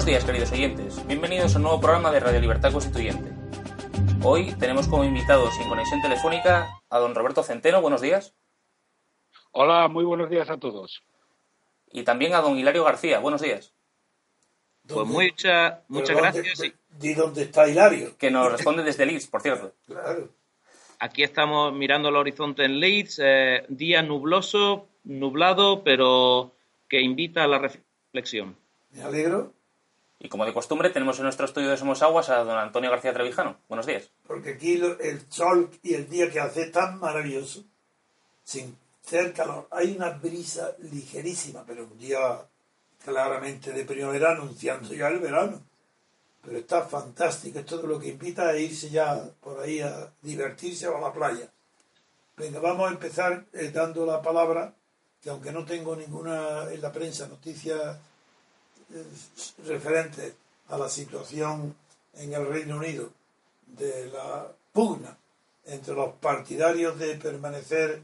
Buenos días, queridos oyentes. Bienvenidos a un nuevo programa de Radio Libertad Constituyente. Hoy tenemos como invitado sin conexión telefónica a don Roberto Centeno. Buenos días. Hola, muy buenos días a todos. Y también a don Hilario García. Buenos días. Pues mucha, muchas gracias. ¿Y dónde está Hilario? Que nos responde desde Leeds, por cierto. Claro. Aquí estamos mirando el horizonte en Leeds, eh, día nubloso, nublado, pero que invita a la reflexión. Me alegro. Y como de costumbre, tenemos en nuestro estudio de Somos Aguas a don Antonio García Trevijano. Buenos días. Porque aquí el sol y el día que hace es tan maravilloso, sin ser calor. Hay una brisa ligerísima, pero un día claramente de primavera anunciando ya el verano. Pero está fantástico. Es todo lo que invita a irse ya por ahí a divertirse o a la playa. Venga, vamos a empezar eh, dando la palabra, que aunque no tengo ninguna en la prensa noticia referente a la situación en el Reino Unido de la pugna entre los partidarios de permanecer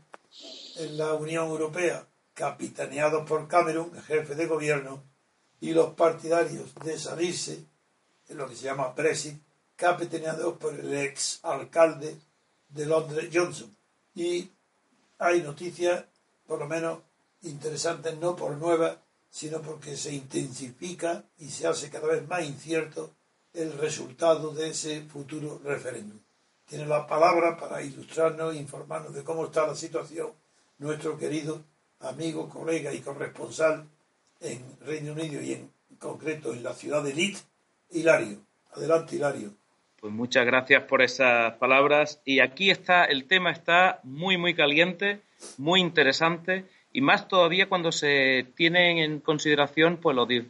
en la Unión Europea, capitaneados por Cameron, jefe de gobierno, y los partidarios de salirse, en lo que se llama Brexit, capitaneados por el ex alcalde de Londres, Johnson. Y hay noticias, por lo menos interesantes, no por nuevas, sino porque se intensifica y se hace cada vez más incierto el resultado de ese futuro referéndum. Tiene la palabra para ilustrarnos e informarnos de cómo está la situación nuestro querido amigo, colega y corresponsal en Reino Unido y en concreto en la ciudad de Leeds, Hilario. Adelante, Hilario. Pues muchas gracias por esas palabras. Y aquí está, el tema está muy, muy caliente, muy interesante, y más todavía cuando se tienen en consideración pues, los di-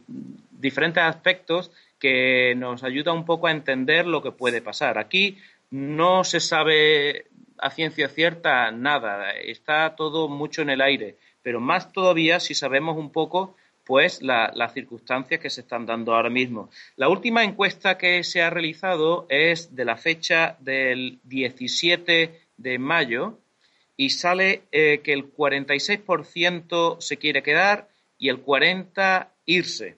diferentes aspectos que nos ayuda un poco a entender lo que puede pasar. Aquí no se sabe a ciencia cierta nada, está todo mucho en el aire, pero más todavía si sabemos un poco pues la- las circunstancias que se están dando ahora mismo. La última encuesta que se ha realizado es de la fecha del 17 de mayo y sale eh, que el 46% se quiere quedar y el 40% irse.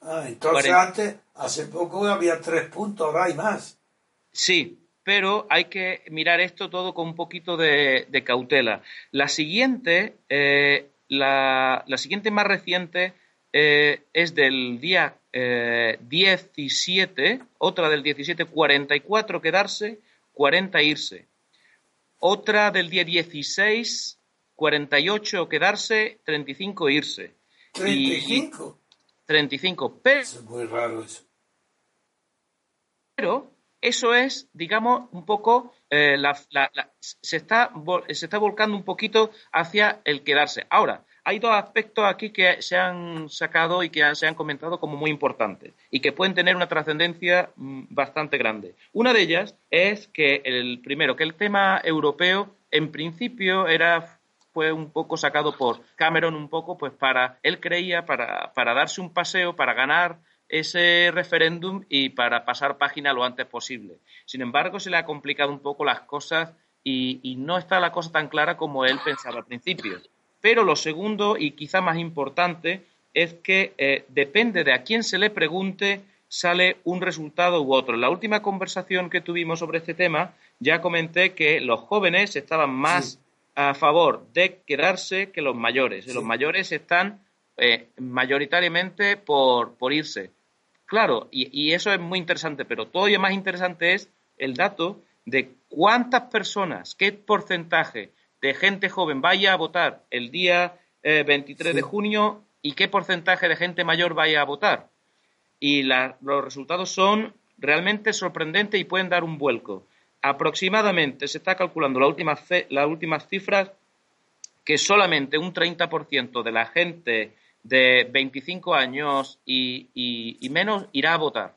Ah, entonces antes, hace poco había tres puntos, ahora hay más. Sí, pero hay que mirar esto todo con un poquito de, de cautela. La siguiente, eh, la, la siguiente más reciente eh, es del día eh, 17, otra del 17, 44 quedarse, 40 irse. Otra del día 16, 48 quedarse, 35 irse. Y- 35. 35. Pero Es muy raro eso. Pero eso es, digamos, un poco, eh, la- la- la- se, está, se está volcando un poquito hacia el quedarse. Ahora, hay dos aspectos aquí que se han sacado y que se han comentado como muy importantes y que pueden tener una trascendencia mm, bastante grande. Una de ellas es que el primero, que el tema europeo en principio era fue un poco sacado por Cameron un poco pues para él creía para, para darse un paseo para ganar ese referéndum y para pasar página lo antes posible. Sin embargo, se le ha complicado un poco las cosas y no está la cosa tan clara como él pensaba al principio. Pero lo segundo y quizá más importante es que eh, depende de a quién se le pregunte sale un resultado u otro. En la última conversación que tuvimos sobre este tema ya comenté que los jóvenes estaban más Sí. a favor de quedarse que los mayores. Los mayores están eh, mayoritariamente por, por irse. Claro, y, y eso es muy interesante, pero todavía más interesante es el dato de cuántas personas, qué porcentaje de gente joven vaya a votar el día eh, 23 de Sí. junio y qué porcentaje de gente mayor vaya a votar. Y la- los resultados son realmente sorprendentes y pueden dar un vuelco. Aproximadamente se está calculando las últimas, las últimas cifras que solamente un 30% de la gente de 25 años y, menos irá a votar.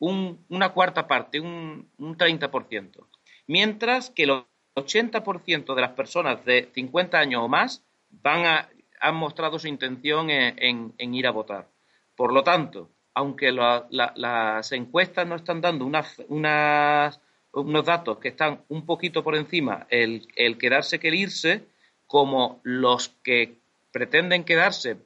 una cuarta parte, un, un 30%. Mientras que el 80% de las personas de 50 años o más van a, han mostrado su intención en, ir a votar. Por lo tanto, aunque las encuestas no están dando unos datos que están un poquito por encima, el, quedarse que el irse, como los que pretenden quedarse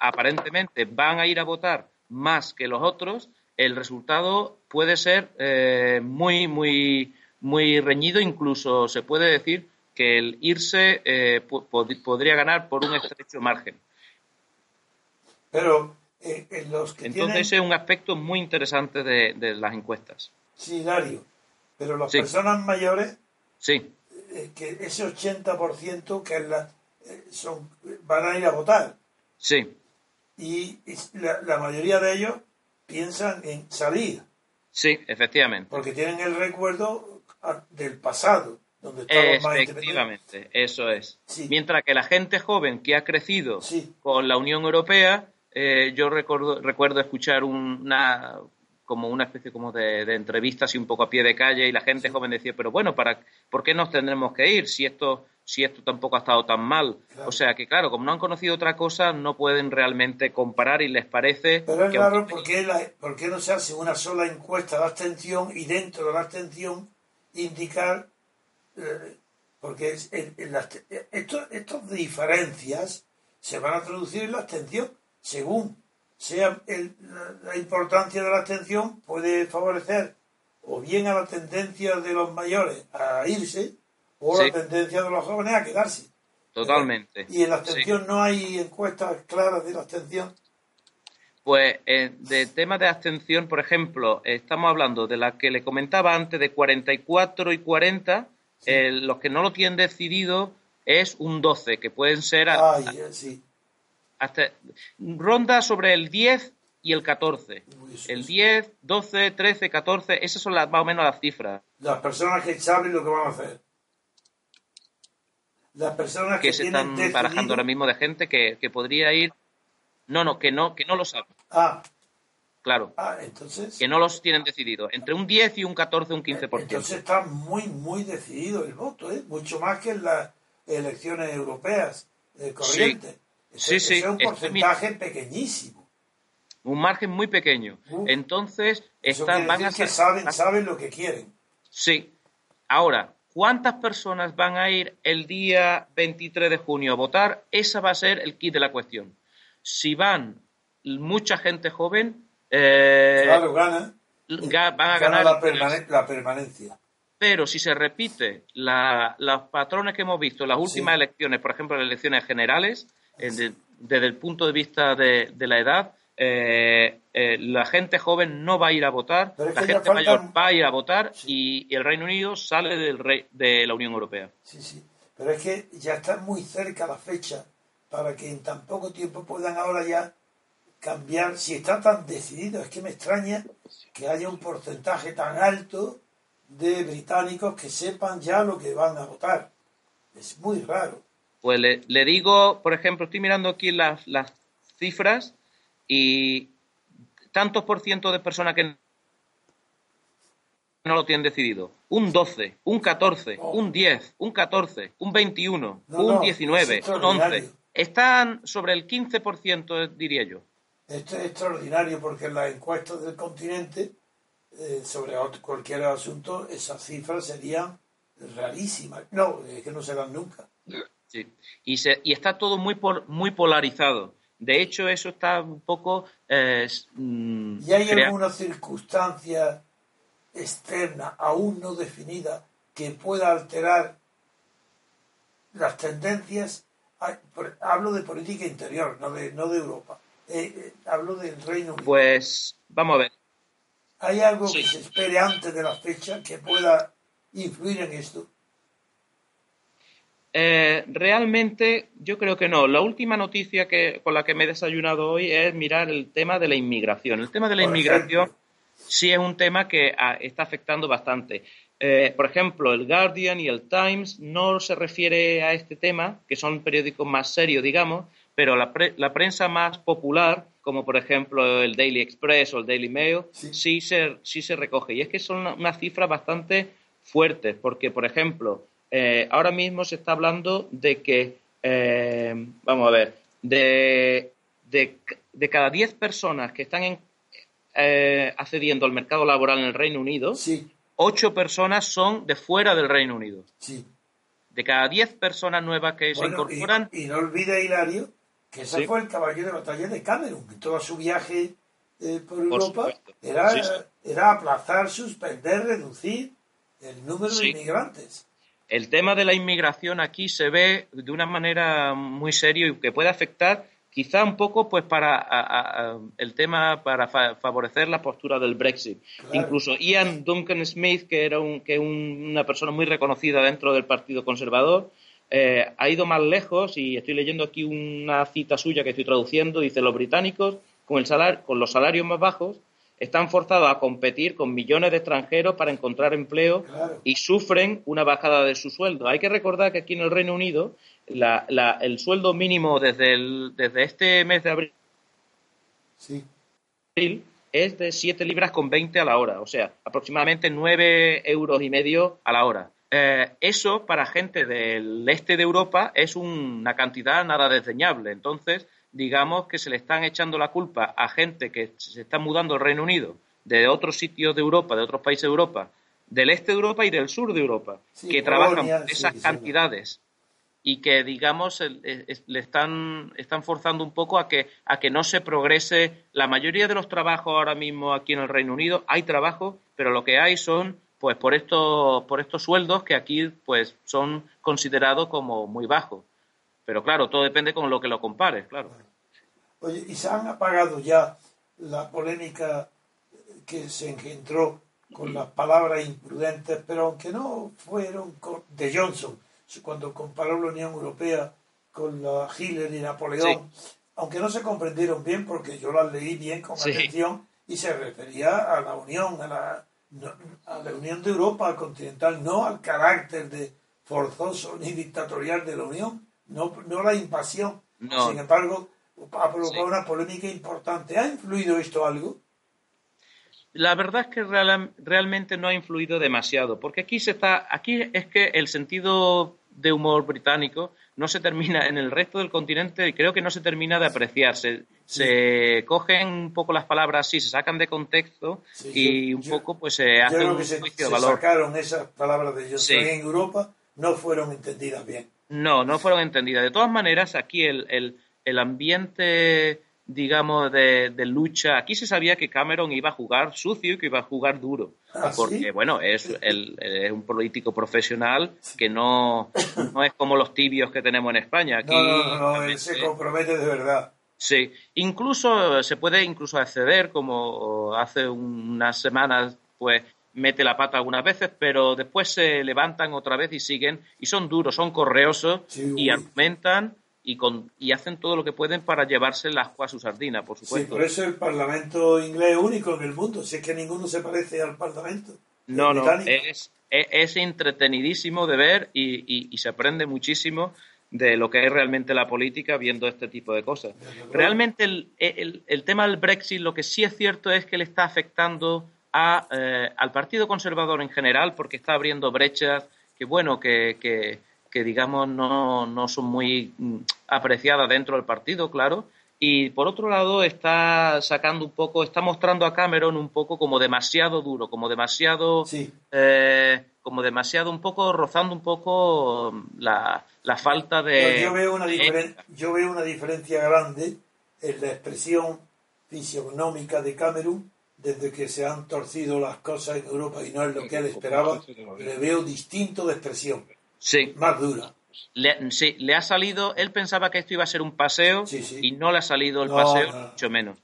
aparentemente van a ir a votar más que los otros, el resultado puede ser eh, muy, muy, muy reñido, incluso se puede decir que el irse eh, podría ganar por un estrecho margen. Pero eh, en los que Entonces es un aspecto muy interesante de, las encuestas. Sí, Dario. Pero las personas mayores, sí. Eh, que ese 80% que la, son, van a ir a votar. Sí. Y la mayoría de ellos piensan en salir. Sí, efectivamente. Porque tienen el recuerdo del pasado Efectivamente, eso es. Mientras que la gente joven que ha crecido con la Unión Europea, eh, yo recuerdo, recuerdo escuchar una como una especie como de, entrevista así un poco a pie de calle y la gente joven decía, pero bueno, para ¿por qué nos tendremos que ir si esto si esto tampoco ha estado tan mal? O sea que claro, como no han conocido otra cosa, no pueden realmente comparar y les parece... Pero es raro porque, ¿por qué no se hace una sola encuesta de abstención y dentro de la abstención indicar porque estas diferencias se van a traducir en la abstención según sea la, importancia de la abstención puede favorecer o bien a la tendencia de los mayores a irse o la tendencia de los jóvenes a quedarse. Totalmente. Y en la abstención no hay encuestas claras de la abstención. Pues eh, de temas de abstención, por ejemplo, estamos hablando de la que le comentaba antes de 44 y 40, los que no lo tienen decidido es un 12, que pueden ser hasta, ronda sobre el 10 y el 14. el 10, 12, 13, 14, esas son las, más o menos las cifras. Las personas que saben lo que van a hacer. Las personas que, se están barajando ahora mismo de gente que, que, podría ir. No, no, que no, que no lo saben. Ah, Claro. Ah, entonces. Que no los tienen decidido. Entre un 10 y un 14, un 15%. Entonces está muy, muy decidido el voto, ¿eh? Mucho más que en las elecciones europeas eh, corrientes. Sí, sí. Es un porcentaje pequeñísimo. Un margen muy pequeño. Entonces, están, van a que saben, saben lo que quieren. Sí. Ahora, ¿cuántas personas van a ir el día 23 de junio a votar? Esa va a ser el kit de la cuestión. Si van mucha gente joven, eh, claro, gana. van a ganar la, permanencia. Pero si se repite los patrones que hemos visto en las últimas elecciones, por ejemplo, las elecciones generales, desde, el punto de vista de, la edad, eh, eh, la gente joven no va a ir a votar, la gente mayor va a ir a votar y, el Reino Unido sale del rey, de la Unión Europea. Sí, sí. Pero es que ya está muy cerca la fecha para que en tan poco tiempo puedan ahora ya cambiar, si está tan decidido, es que me extraña que haya un porcentaje tan alto de británicos que sepan ya lo que van a votar. Es muy raro. Pues le, digo, por ejemplo, estoy mirando aquí las, las cifras y tantos por ciento de personas que no lo tienen decidido. Un 12, un 14, un 10, un 14, un 21, un 19, un 11. Están sobre el 15%, diría yo. Esto es extraordinario porque en las encuestas del continente eh, sobre cualquier asunto esas cifras serían rarísimas. No, es que no se dan nunca. Sí. Y, se, y está todo muy, muy polarizado. De hecho, eso está un poco... Eh, mm, ¿Y hay alguna circunstancia externa aún no definida que pueda alterar las tendencias? Hablo de política interior, no de, no de Europa. Eh, eh, hablo del Reino Unido. Pues vamos a ver. ¿Hay algo que se espere antes de la fecha que pueda influir en esto? Eh, realmente yo creo que no. La última noticia que, con la que me he desayunado hoy es mirar el tema de la inmigración. El tema de la inmigración sí es un tema que ah, está afectando bastante. Eh, por ejemplo, el Guardian y el Times no se refiere a este tema, que son periódicos más serios, digamos, pero la, prensa más popular, como por ejemplo el Daily Express o el Daily Mail, sí, se, sí se recoge. Y es que son unas cifras bastante fuertes, porque, por ejemplo, eh, ahora mismo se está hablando de que, eh, vamos a ver, de, de, cada 10 personas que están accediendo al mercado laboral en el Reino Unido, sí ocho personas son de fuera del Reino Unido. Sí. De cada diez personas nuevas que se incorporan. Y, no olvide, Hilario, que ese fue el caballo de batalla de Cameron, que todo su viaje eh, por Europa era, era aplazar, suspender, reducir el número de inmigrantes. El tema de la inmigración aquí se ve de una manera muy seria y que puede afectar quizá un poco pues para el tema para favorecer la postura del Brexit. Incluso Ian Duncan Smith, que era un, que una persona muy reconocida dentro del Partido Conservador, eh, ha ido más lejos y estoy leyendo aquí una cita suya que estoy traduciendo. Dice, los británicos con, el con los salarios más bajos están forzados a competir con millones de extranjeros para encontrar empleo y sufren una bajada de su sueldo. Hay que recordar que aquí en el Reino Unido el sueldo mínimo desde, desde este mes de abril es de 7 libras con 20 a la hora, o sea, aproximadamente 9 euros y medio a la hora. Eh, eso para gente del este de Europa es una cantidad nada desdeñable. Entonces, digamos que se le están echando la culpa a gente que se está mudando al Reino Unido de otros sitios de Europa, de otros países de Europa, del este de Europa y del sur de Europa, que trabajan esas cantidades y que digamos le están, están forzando un poco a que, a que no se progrese. La mayoría de los trabajos ahora mismo aquí en el Reino Unido hay trabajo, pero lo que hay son pues por estos, por estos sueldos que aquí pues son considerados como muy bajos. Pero claro, todo depende con lo que lo compares, claro. Oye, ¿y se han apagado ya la polémica que se engendró con las palabras imprudentes, pero aunque no fueron de Johnson, cuando comparó la Unión Europea con la Hitler y Napoleón, aunque no se comprendieron bien porque yo las leí bien con atención y se refería a la Unión, a la, a la Unión de Europa continental, no al carácter de forzoso ni dictatorial de la Unión, no, no la invasión. Sin embargo, ha provocado una polémica importante. ¿Ha influido esto algo? La verdad es que realmente no ha influido demasiado, porque aquí se está, aquí es que el sentido de humor británico no se termina en el resto del continente y creo que no se termina de apreciar. Se, cogen un poco las palabras así, se sacan de contexto y un poco pues se hace un juicio de valor. sacaron esas palabras de Johnson en Europa no fueron entendidas bien. No, no fueron entendidas. De todas maneras, aquí el, el, el ambiente digamos, de, lucha. Aquí se sabía que Cameron iba a jugar sucio y que iba a jugar duro. ¿Ah, porque, bueno, es, es, un político profesional que no, no es como los tibios que tenemos en España. Aquí, no, no, él se compromete de verdad. Sí, incluso se puede incluso acceder, como hace unas semanas, pues mete la pata algunas veces, pero después se levantan otra vez y siguen, y son duros, son correosos y argumentan y, con, y hacen todo lo que pueden para llevarse las a su sardina, por supuesto. Sí, por eso el Parlamento inglés es único en el mundo, si es que ninguno se parece al Parlamento. No, no, es, es, entretenidísimo de ver y, y, se aprende muchísimo de lo que es realmente la política viendo este tipo de cosas. Realmente el, el, el, tema del Brexit lo que sí es cierto es que le está afectando a, eh, al Partido Conservador en general porque está abriendo brechas que, bueno, que, que que digamos no, no son muy mm, apreciadas dentro del partido, claro. Y por otro lado está sacando un poco, está mostrando a Cameron un poco como demasiado duro, como demasiado, eh, como demasiado un poco rozando un poco la, la falta de. Yo veo, una yo veo una diferencia grande en la expresión fisionómica de Cameron desde que se han torcido las cosas en Europa y no es lo que él esperaba. Le veo distinto de expresión. Sí. Más dura. Le, sí, le ha salido, él pensaba que esto iba a ser un paseo y no le ha salido el paseo, mucho menos.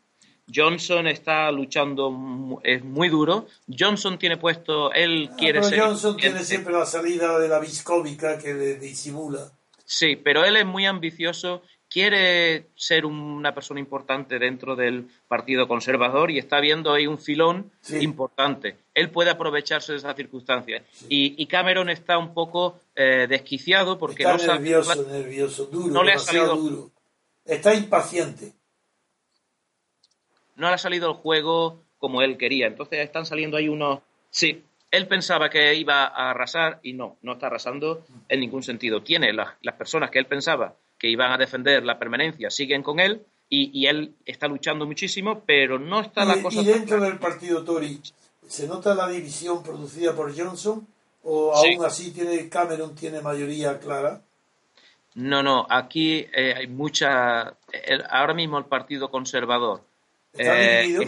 Johnson está luchando, es muy duro. Johnson tiene puesto, él ah, quiere ser. Johnson tiene siempre la salida de la viscómica que le disimula. Sí, pero él es muy ambicioso, quiere ser una persona importante dentro del Partido Conservador y está viendo ahí un filón importante. Él puede aprovecharse de esas circunstancias. Y, Cameron está un poco eh, desquiciado porque está no nervioso, nervioso, duro, no le ha salido duro. Está impaciente. No le ha salido el juego como él quería. Entonces están saliendo ahí unos. Sí, él pensaba que iba a arrasar y no, no está arrasando en ningún sentido. Tiene las personas que él pensaba que iban a defender la permanencia siguen con él y, él está luchando muchísimo, pero no está la cosa. ¿Y dentro del partido Tory se nota la división producida por Johnson o aún así tiene Cameron tiene mayoría clara? No, no, aquí eh, hay mucha. ahora mismo el Partido Conservador. ¿Está dividido?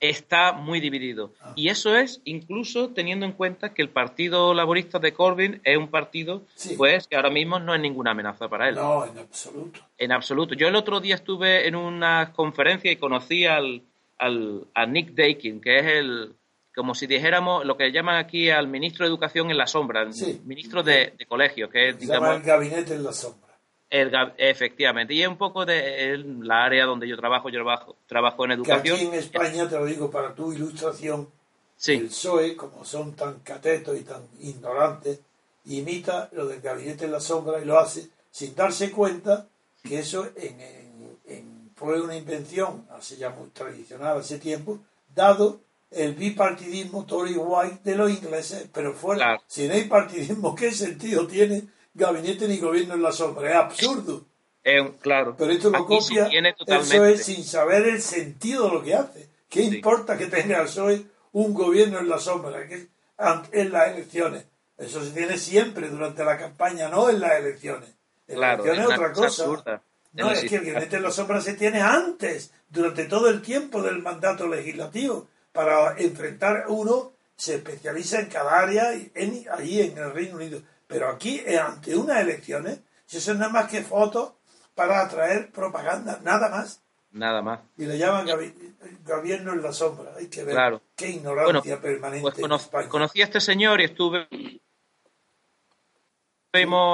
Está muy dividido. Ah. Y eso es incluso teniendo en cuenta que el Partido Laborista de Corbyn es un partido pues que ahora mismo no es ninguna amenaza para él. No, en absoluto. En absoluto. Yo el otro día estuve en una conferencia y conocí al, a Nick Dakin, que es el, como si dijéramos, lo que llaman aquí al ministro de Educación en la sombra, el ministro de, colegio, que es, digamos... el gabinete en la sombra efectivamente, y es un poco de la área donde yo trabajo, yo trabajo, trabajo en educación. aquí en España, te lo digo para tu ilustración, el PSOE, como son tan catetos y tan ignorantes, imita lo del gabinete en la sombra y lo hace sin darse cuenta que eso fue una invención, así ya muy tradicional hace tiempo, dado el bipartidismo Tory White de los ingleses, pero fuera, si no hay partidismo, ¿qué sentido tiene gabinete ni gobierno en la sombra. Es absurdo. claro. Pero esto lo copia. Eso es sin saber el sentido de lo que hace. ¿Qué importa que tenga el PSOE un gobierno en la sombra que en las elecciones? Eso se tiene siempre durante la campaña, no en las elecciones. En las elecciones es otra cosa. No, es que el gabinete en la sombra se tiene antes, durante todo el tiempo del mandato legislativo, para enfrentar uno, se especializa en cada área en, ahí en el Reino Unido. Pero aquí, eh, ante unas elecciones, eso es nada más que fotos para atraer propaganda, nada más. Nada más. Y le llaman gobierno en la sombra. Hay que ver qué ignorancia permanente. Pues conocí a este señor y estuve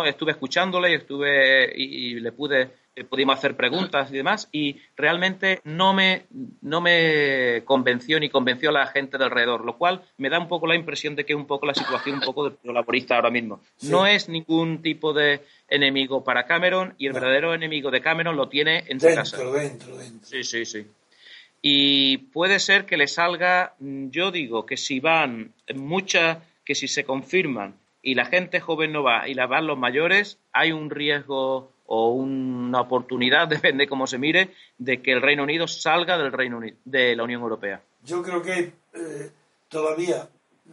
estuve escuchándole y estuve y le pude eh, pudimos hacer preguntas y demás, y realmente no me, no me convenció ni convenció a la gente de alrededor, lo cual me da un poco la impresión de que es un poco la situación un poco del laborista ahora mismo. No es ningún tipo de enemigo para Cameron y el verdadero enemigo de Cameron lo tiene en su casa. Dentro, dentro. Sí, sí, sí. Y puede ser que le salga, yo digo que si van muchas, que si se confirman y la gente joven no va y la van los mayores, hay un riesgo o una oportunidad, depende cómo se mire, de que el Reino Unido salga del Reino de la Unión Europea. Yo creo que eh, todavía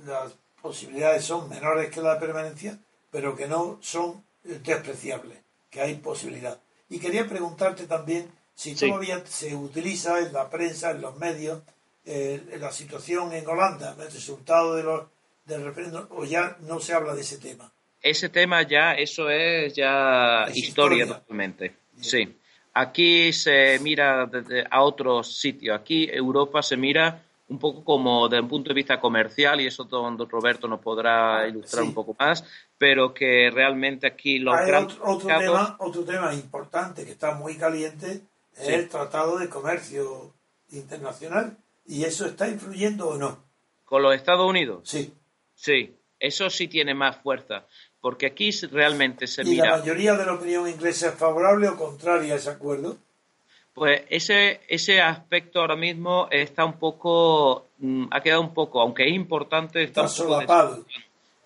las posibilidades son menores que la permanencia, pero que no son eh, despreciables, que hay posibilidad. Y quería preguntarte también si todavía se utiliza en la prensa, en los medios, eh, la situación en Holanda, el resultado de los, del referéndum, o ya no se habla de ese tema ese tema ya, eso es ya historia, totalmente. Sí. Aquí se mira a otros sitios. Aquí Europa se mira un poco como desde un punto de vista comercial, y eso donde Roberto nos podrá ilustrar un poco más, pero que realmente aquí los Hay otro, tema, otro tema importante que está muy caliente es el Tratado de Comercio Internacional, y eso está influyendo o no. ¿Con los Estados Unidos? Sí. Sí, eso sí tiene más fuerza porque aquí realmente se ¿Y la mayoría de la opinión inglesa es favorable o contraria a ese acuerdo? Pues ese, ese aspecto ahora mismo está un poco, mm, ha quedado un poco, aunque es importante, está, solapado.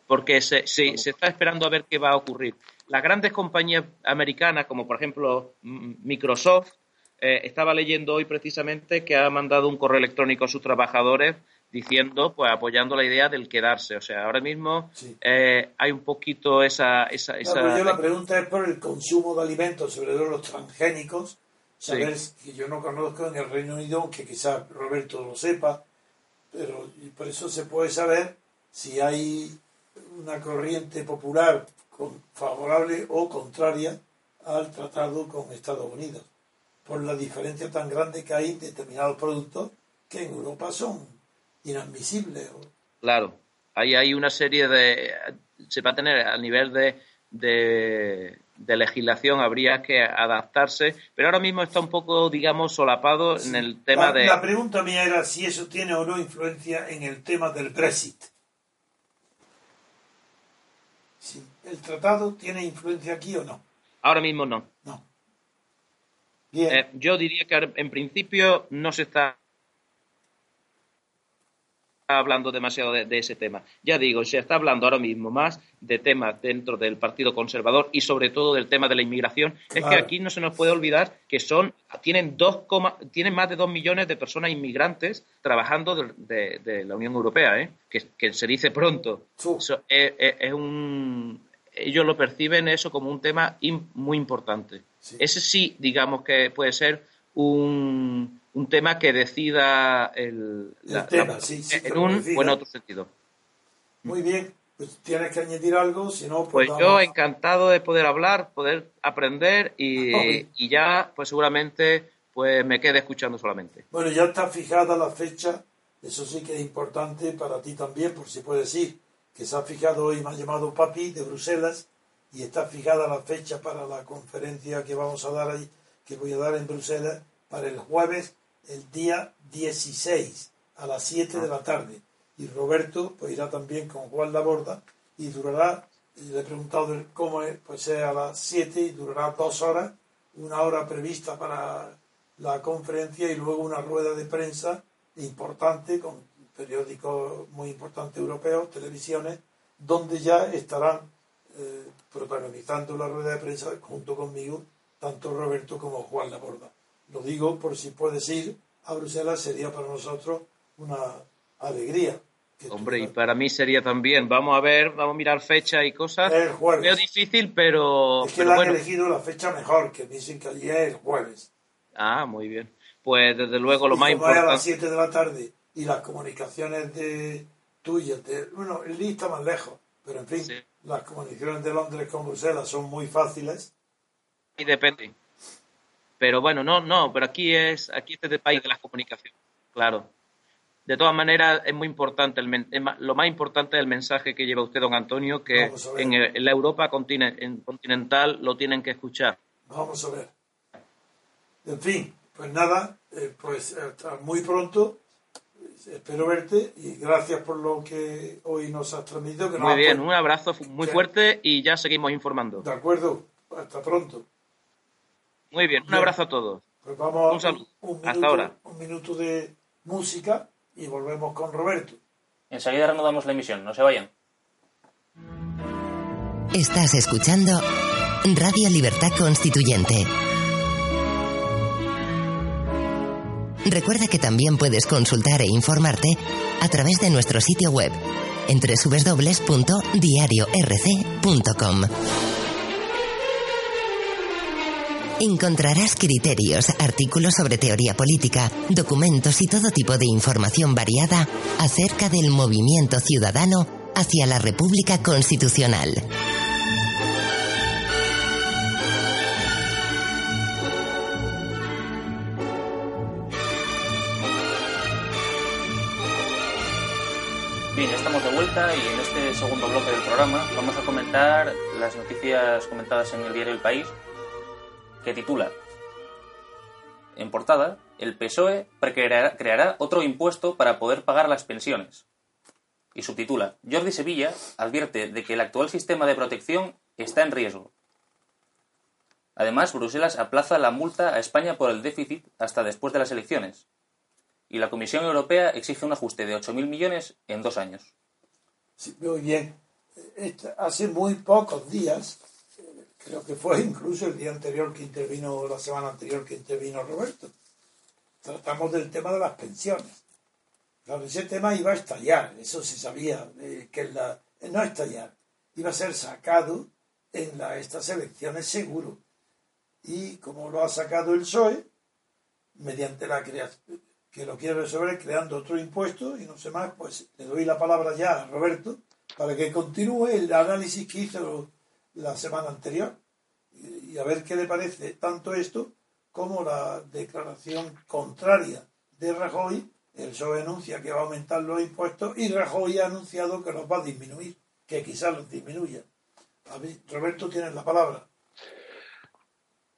Porque se, se, se, está esperando a ver qué va a ocurrir. Las grandes compañías americanas, como por ejemplo Microsoft, eh, estaba leyendo hoy precisamente que ha mandado un correo electrónico a sus trabajadores diciendo, pues apoyando la idea del quedarse. O sea, ahora mismo eh, hay un poquito esa... esa, esa... yo la pregunta es por el consumo de alimentos, sobre todo los transgénicos. Saber que yo no conozco en el Reino Unido, aunque quizás Roberto lo sepa, pero por eso se puede saber si hay una corriente popular favorable o contraria al tratado con Estados Unidos, por la diferencia tan grande que hay en determinados productos que en Europa son inadmisible. Claro, ahí hay una serie de... Se va a tener a nivel de, de, de legislación habría que adaptarse, pero ahora mismo está un poco, digamos, solapado en el tema la, de... La pregunta mía era si eso tiene o no influencia en el tema del Brexit. Si el tratado tiene influencia aquí o no. Ahora mismo no. No. Bien. Eh, yo diría que en principio no se está hablando demasiado de, de, ese tema. Ya digo, se está hablando ahora mismo más de temas dentro del Partido Conservador y sobre todo del tema de la inmigración. Claro. Es que aquí no se nos puede olvidar que son tienen dos coma, tienen más de dos millones de personas inmigrantes trabajando de, de, de la Unión Europea, ¿eh? que, que, se dice pronto. Sí. Eso es, es, es, un ellos lo perciben eso como un tema in, muy importante. Sí. Ese sí, digamos que puede ser un, un tema que decida el, el la, tema, la, sí, sí, en un o en otro sentido. Muy bien, pues tienes que añadir algo, si no, pues, pues yo encantado de poder hablar, poder aprender y, y, ya, pues seguramente, pues me quede escuchando solamente. Bueno, ya está fijada la fecha, eso sí que es importante para ti también, por si puedes ir, que se ha fijado hoy, me ha llamado Papi de Bruselas y está fijada la fecha para la conferencia que vamos a dar ahí, que voy a dar en Bruselas para el jueves, el día 16 a las 7 de la tarde. Y Roberto pues irá también con Juan Laborda y durará, le he preguntado cómo es, pues es a las 7 y durará dos horas, una hora prevista para la conferencia y luego una rueda de prensa importante con periódicos muy importantes europeos, televisiones, donde ya estarán eh, protagonizando la rueda de prensa junto conmigo tanto Roberto como Juan Laborda. Lo digo por si puedes ir a Bruselas, sería para nosotros una alegría. Hombre, y para mí sería también. Vamos a ver, vamos a mirar fecha y cosas. El jueves. Es difícil, pero. Es que pero bueno. han elegido la fecha mejor, que dicen que allí es el jueves. Ah, muy bien. Pues desde luego lo y más importante. Es a las 7 de la tarde y las comunicaciones de tuyas, de, bueno, el Lee está más lejos, pero en fin, Sí. las comunicaciones de Londres con Bruselas son muy fáciles. Y depende. Pero bueno, no, no, pero aquí es, aquí este es el país de las comunicaciones, claro. De todas maneras, es muy importante, el lo más importante es el mensaje que lleva usted, don Antonio, que en, la Europa en continental lo tienen que escuchar. Vamos a ver. En fin, pues nada, eh, pues hasta muy pronto. Espero verte y gracias por lo que hoy nos has transmitido. Que nos Muy has bien, un abrazo muy fuerte y ya seguimos informando. De acuerdo, hasta pronto. Muy bien, un Bien. abrazo a todos. Pues vamos Un saludo. un, Hasta minuto, ahora. un minuto de música y volvemos con Roberto. Enseguida reanudamos la emisión, no se vayan. Estás escuchando Radio Libertad Constituyente. Recuerda que también puedes consultar e informarte a través de nuestro sitio web en www.diariorc.com. Encontrarás criterios, artículos sobre teoría política, documentos y todo tipo de información variada acerca del movimiento ciudadano hacia la República Constitucional. Bien, estamos de vuelta y en este segundo bloque del programa vamos a comentar las noticias comentadas en el diario El País, que titula En portada, el PSOE creará, otro impuesto para poder pagar las pensiones. Y subtitula Jordi Sevilla advierte de que el actual sistema de protección está en riesgo. Además, Bruselas aplaza la multa a España por el déficit hasta después de las elecciones y la Comisión Europea exige un ajuste de 8.000 millones en dos años. Muy bien. Hace muy pocos días, creo que fue incluso el día anterior que intervino, la semana anterior que intervino Roberto, tratamos del tema de las pensiones. Claro, ese tema iba a estallar, eso se sabía, eh, que eh, no estallar, iba a ser sacado en la, estas elecciones seguro. Y como lo ha sacado el PSOE, mediante la creación, que lo quiere resolver creando otro impuesto y no sé más, pues le doy la palabra ya a Roberto para que continúe el análisis que hizo la semana anterior y, a ver qué le parece tanto esto como la declaración contraria de Rajoy. El PSOE anuncia que va a aumentar los impuestos y Rajoy ha anunciado que los va a disminuir, que quizás los disminuya. Roberto, tienes la palabra.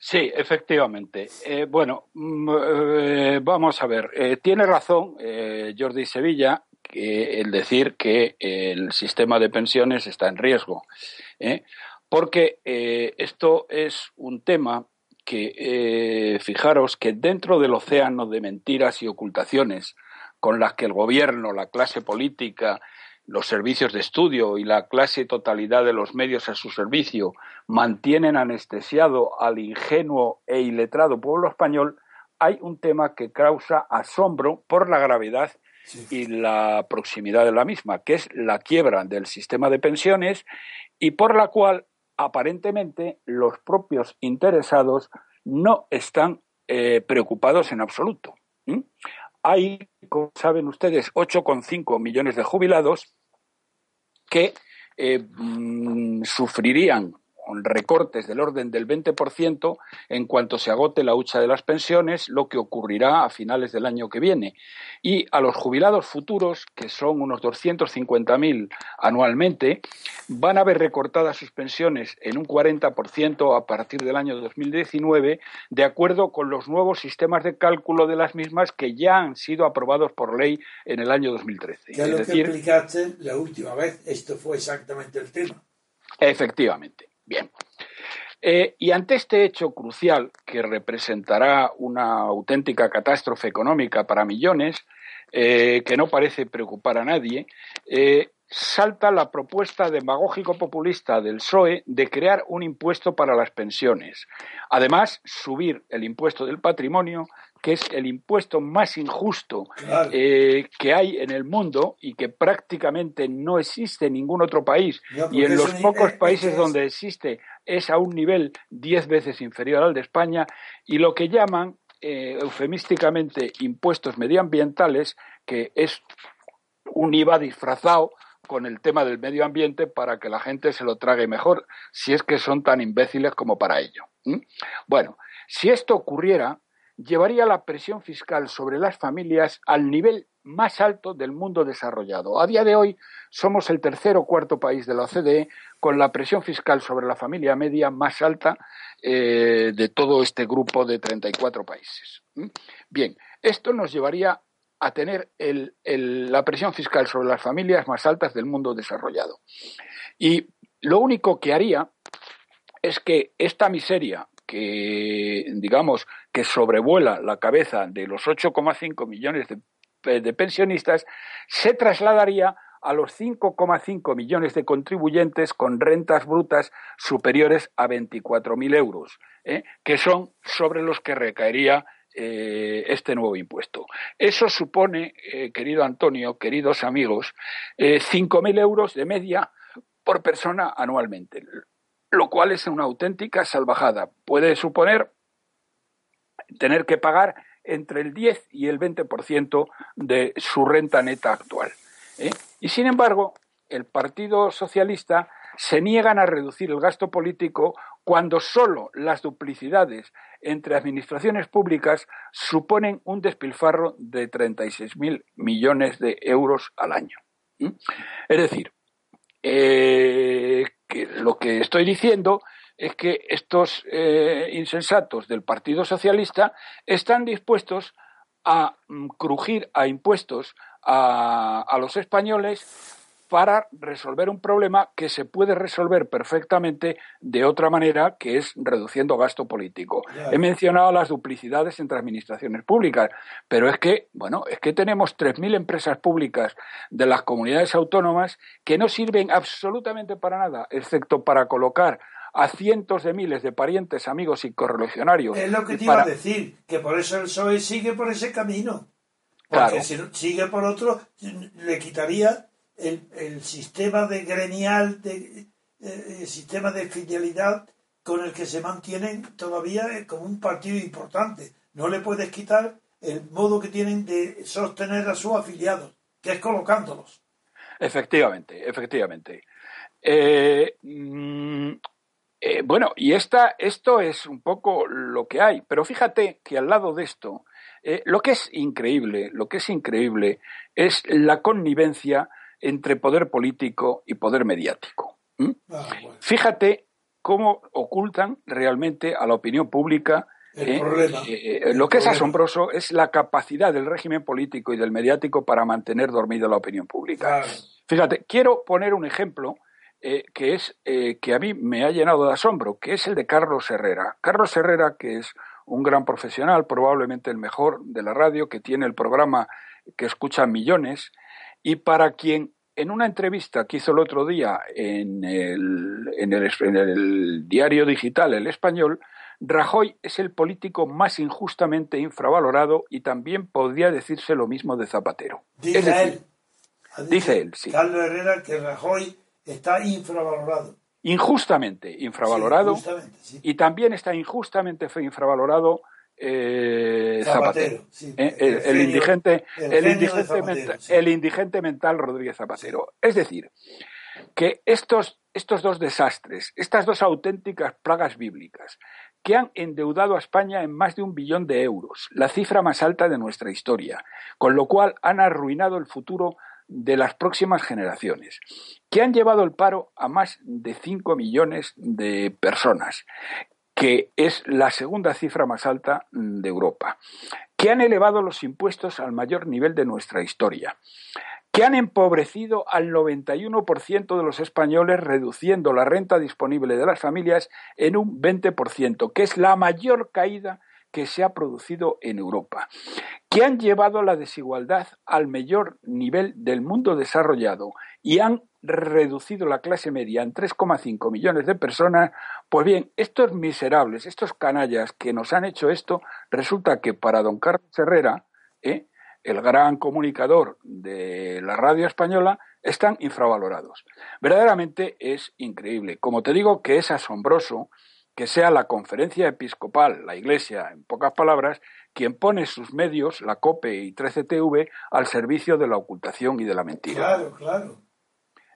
Sí, efectivamente. Eh, bueno, mm, eh, vamos a ver. Eh, tiene razón Jordi Sevilla que, el decir que el sistema de pensiones está en riesgo, porque esto es un tema que, fijaros, que dentro del océano de mentiras y ocultaciones con las que el gobierno, la clase política los servicios de estudio y la clase totalidad de los medios a su servicio mantienen anestesiado al ingenuo e iletrado pueblo español, hay un tema que causa asombro por la gravedad y la proximidad de la misma, que es la quiebra del sistema de pensiones y por la cual aparentemente los propios interesados no están eh, preocupados en absoluto. Hay, como saben ustedes, 8,5 millones de jubilados que eh, mm, sufrirían recortes del orden del 20% en cuanto se agote la hucha de las pensiones, lo que ocurrirá a finales del año que viene. Y a los jubilados futuros, que son unos 250.000 anualmente, van a ver recortadas sus pensiones en un 40% a partir del año 2019, de acuerdo con los nuevos sistemas de cálculo de las mismas que ya han sido aprobados por ley en el año 2013. Ya lo que explicaste la última vez, esto fue exactamente el tema. Efectivamente. Bien. Eh, y ante este hecho crucial, que representará una auténtica catástrofe económica para millones, eh, que no parece preocupar a nadie, eh, salta la propuesta demagógico-populista del PSOE de crear un impuesto para las pensiones. Además, subir el impuesto del patrimonio que es el impuesto más injusto eh, que hay en el mundo y que prácticamente no existe en ningún otro país. y en los pocos países donde existe es a un nivel diez veces inferior al de España. Y lo que llaman eh, eufemísticamente impuestos medioambientales, que es un IVA disfrazado con el tema del medio ambiente para que la gente se lo trague mejor, si es que son tan imbéciles como para ello. Bueno, si esto ocurriera, llevaría la presión fiscal sobre las familias al nivel más alto del mundo desarrollado. A día de hoy somos el tercer o cuarto país de la OCDE con la presión fiscal sobre la familia media más alta eh, de todo este grupo de 34 países. Bien, esto nos llevaría a tener la presión fiscal sobre las familias más altas del mundo desarrollado. Y lo único que haría es que esta miseria que, digamos, que sobrevuela la cabeza de los 8,5 millones de, pensionistas, se trasladaría a los 5,5 millones de contribuyentes con rentas brutas superiores a 24.000 euros, ¿eh? que son sobre los que recaería eh, este nuevo impuesto. Eso supone, eh, querido Antonio, queridos amigos, 5.000 euros de media por persona anualmente lo cual es una auténtica salvajada. Puede suponer tener que pagar entre el 10 y el 20% de su renta neta actual. ¿eh? Y sin embargo, el Partido Socialista se niegan a reducir el gasto político cuando solo las duplicidades entre administraciones públicas suponen un despilfarro de 36.000 millones de euros al año. Es decir, eh, que lo que estoy diciendo es que estos eh, insensatos del Partido Socialista están dispuestos a mm, crujir a impuestos a, a los españoles para resolver un problema que se puede resolver perfectamente de otra manera, que es reduciendo gasto político. He mencionado las duplicidades entre administraciones públicas, pero es que, bueno, es que tenemos 3.000 empresas públicas de las comunidades autónomas que no sirven absolutamente para nada, excepto para colocar a cientos de miles de parientes, amigos y correligionarios. Es lo que te iba a decir, que por eso el PSOE sigue por ese camino. Porque si sigue por otro, le quitaría el, sistema de gremial, de, eh, el sistema de fidelidad con el que se mantienen todavía como un partido importante. No le puedes quitar el modo que tienen de sostener a sus afiliados, que es colocándolos. Efectivamente, efectivamente. Eh, mm, eh, bueno, y esta, esto es un poco lo que hay, pero fíjate que al lado de esto, lo que es increíble, lo que es increíble es la connivencia entre poder político y poder mediático. Ah, Fíjate cómo ocultan realmente a la opinión pública El problema. eh, El lo que es asombroso es la capacidad del régimen político y del mediático para mantener dormida la opinión pública. Claro. Fíjate, quiero poner un ejemplo eh, que es eh, que a mí me ha llenado de asombro, que es el de Carlos Herrera. Carlos Herrera, que es un gran profesional, probablemente el mejor de la radio, que tiene el programa que escuchan millones, y para quien en una entrevista que hizo el otro día en el, en el, en el diario digital El Español, Rajoy es el político más injustamente infravalorado y también podría decirse lo mismo de Zapatero. Dice decir, él. Dice él, sí. Carlos Herrera que Rajoy está infravalorado. injustamente infravalorado Sí, justamente, sí. y también está injustamente infravalorado eh, Zapatero, Zapatero, sí. ¿eh? el, El el genio- indigente el el genio de indigente, Zapatero, mental, sí. el indigente mental Rodríguez Zapatero es decir que estos estos dos desastres estas dos auténticas plagas bíblicas que han endeudado a España en más de un billón de euros, la cifra más alta de nuestra historia, con lo cual han arruinado el futuro de las próximas generaciones, que han llevado el paro a más de 5 millones de personas, que es la segunda cifra más alta de Europa, que han elevado los impuestos al mayor nivel de nuestra historia, que han empobrecido al 91% de los españoles, reduciendo la renta disponible de las familias en un 20%, que es la mayor caída que se ha producido en Europa, que han llevado la desigualdad al mayor nivel del mundo desarrollado y han reducido la clase media en 3,5 millones de personas, pues bien, estos miserables, estos canallas que nos han hecho esto, resulta que para don Carlos Herrera, ¿eh? el gran comunicador de la radio española, están infravalorados. Verdaderamente es increíble. Como te digo que es asombroso que sea la conferencia episcopal, la Iglesia, en pocas palabras, quien pone sus medios, la COPE y 13TV, al servicio de la ocultación y de la mentira. Claro, claro.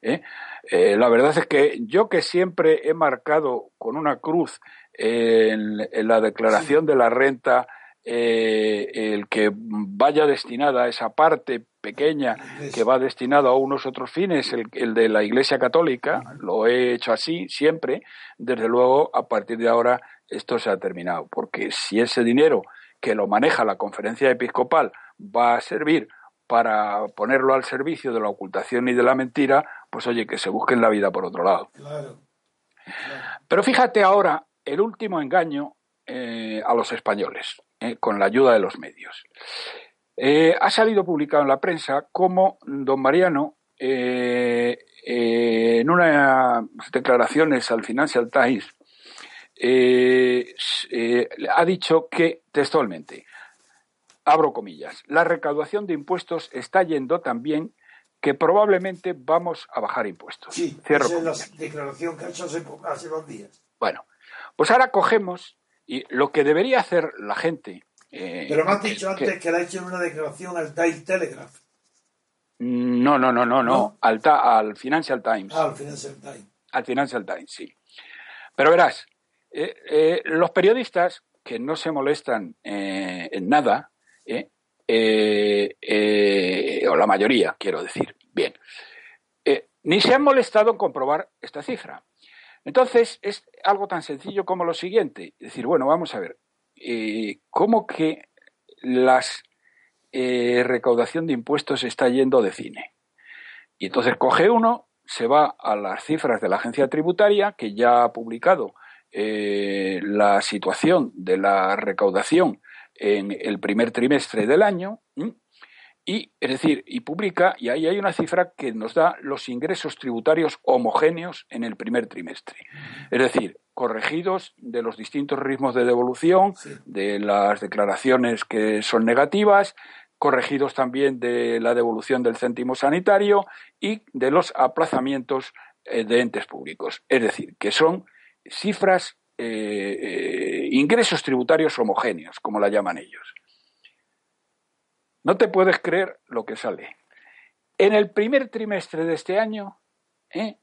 ¿eh? Eh, la verdad es que yo que siempre he marcado con una cruz en, en la declaración de la renta eh, el que vaya destinada a esa parte pequeña que va destinado a unos otros fines, el, el de la Iglesia Católica, lo he hecho así siempre, desde luego a partir de ahora esto se ha terminado, porque si ese dinero que lo maneja la conferencia episcopal va a servir para ponerlo al servicio de la ocultación y de la mentira, pues oye, que se busquen la vida por otro lado. Claro. Pero fíjate ahora el último engaño eh, a los españoles, eh, con la ayuda de los medios. Eh, ha salido publicado en la prensa cómo don Mariano, eh, eh, en unas declaraciones al Financial Times, ha dicho que textualmente, abro comillas, la recaudación de impuestos está yendo tan bien que probablemente vamos a bajar impuestos. Sí, Cierro esa es la declaración que ha hecho hace dos días. Bueno, pues ahora cogemos y lo que debería hacer la gente. eh, Pero me has dicho que- antes que le ha hecho una declaración al Times Telegraph. No, no, no, no, no. ¿No? Al, ta- al Financial Times. Ah, al Financial Times. Al Financial Times, sí. Pero verás, eh, eh, los periodistas que no se molestan en nada, o la mayoría, quiero decir, bien, ni se han molestado en comprobar esta cifra. Entonces, es algo tan sencillo como lo siguiente. Decir, bueno, vamos a ver, eh, ¿cómo que las eh, recaudación de impuestos está yendo de cine? Y entonces coge uno, se va a las cifras de la agencia tributaria, que ya ha publicado eh, la situación de la recaudación en el primer trimestre del año. Y es decir, y publica, y ahí hay una cifra que nos da los ingresos tributarios homogéneos en el primer trimestre. Es decir, corregidos de los distintos ritmos de devolución, Sí. de las declaraciones que son negativas, corregidos también de la devolución del céntimo sanitario y de los aplazamientos eh, de entes públicos. Es decir, que son cifras, eh, eh, ingresos tributarios homogéneos, como la llaman ellos. No te puedes creer lo que sale. En el primer trimestre de este año, ¿eh?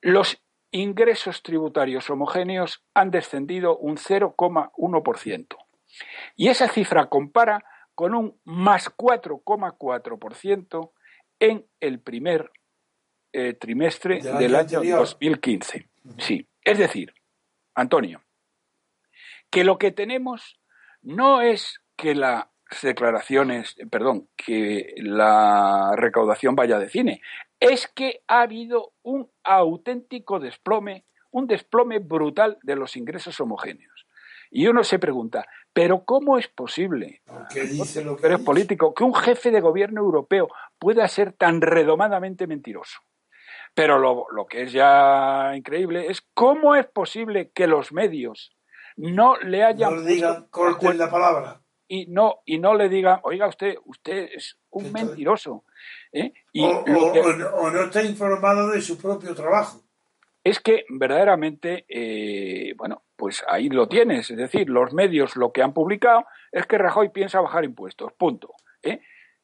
los ingresos tributarios homogéneos han descendido un 0,1%. Y esa cifra compara con un más 4,4% en el primer eh, trimestre Del del año año anterior. 2015. Sí, es decir, Antonio, que lo que tenemos no es que las declaraciones, perdón, que la recaudación vaya de cine, es que ha habido un auténtico desplome, un desplome brutal de los ingresos homogéneos. Y uno se pregunta, ¿pero cómo es posible, ¿Qué dice lo que dice? político, que un jefe de gobierno europeo pueda ser tan redomadamente mentiroso? Pero lo, lo que es ya increíble es cómo es posible que los medios no le hayan No le digan, corten la palabra. Y no y no le digan, oiga usted, usted es un mentiroso. ¿eh? Y O, lo o- que- o no- o no está informado de su propio trabajo. es que verdaderamente, eh, bueno, pues ahí lo tienes. Es decir, los medios lo que han publicado es que Rajoy piensa bajar impuestos, punto. ¿eh?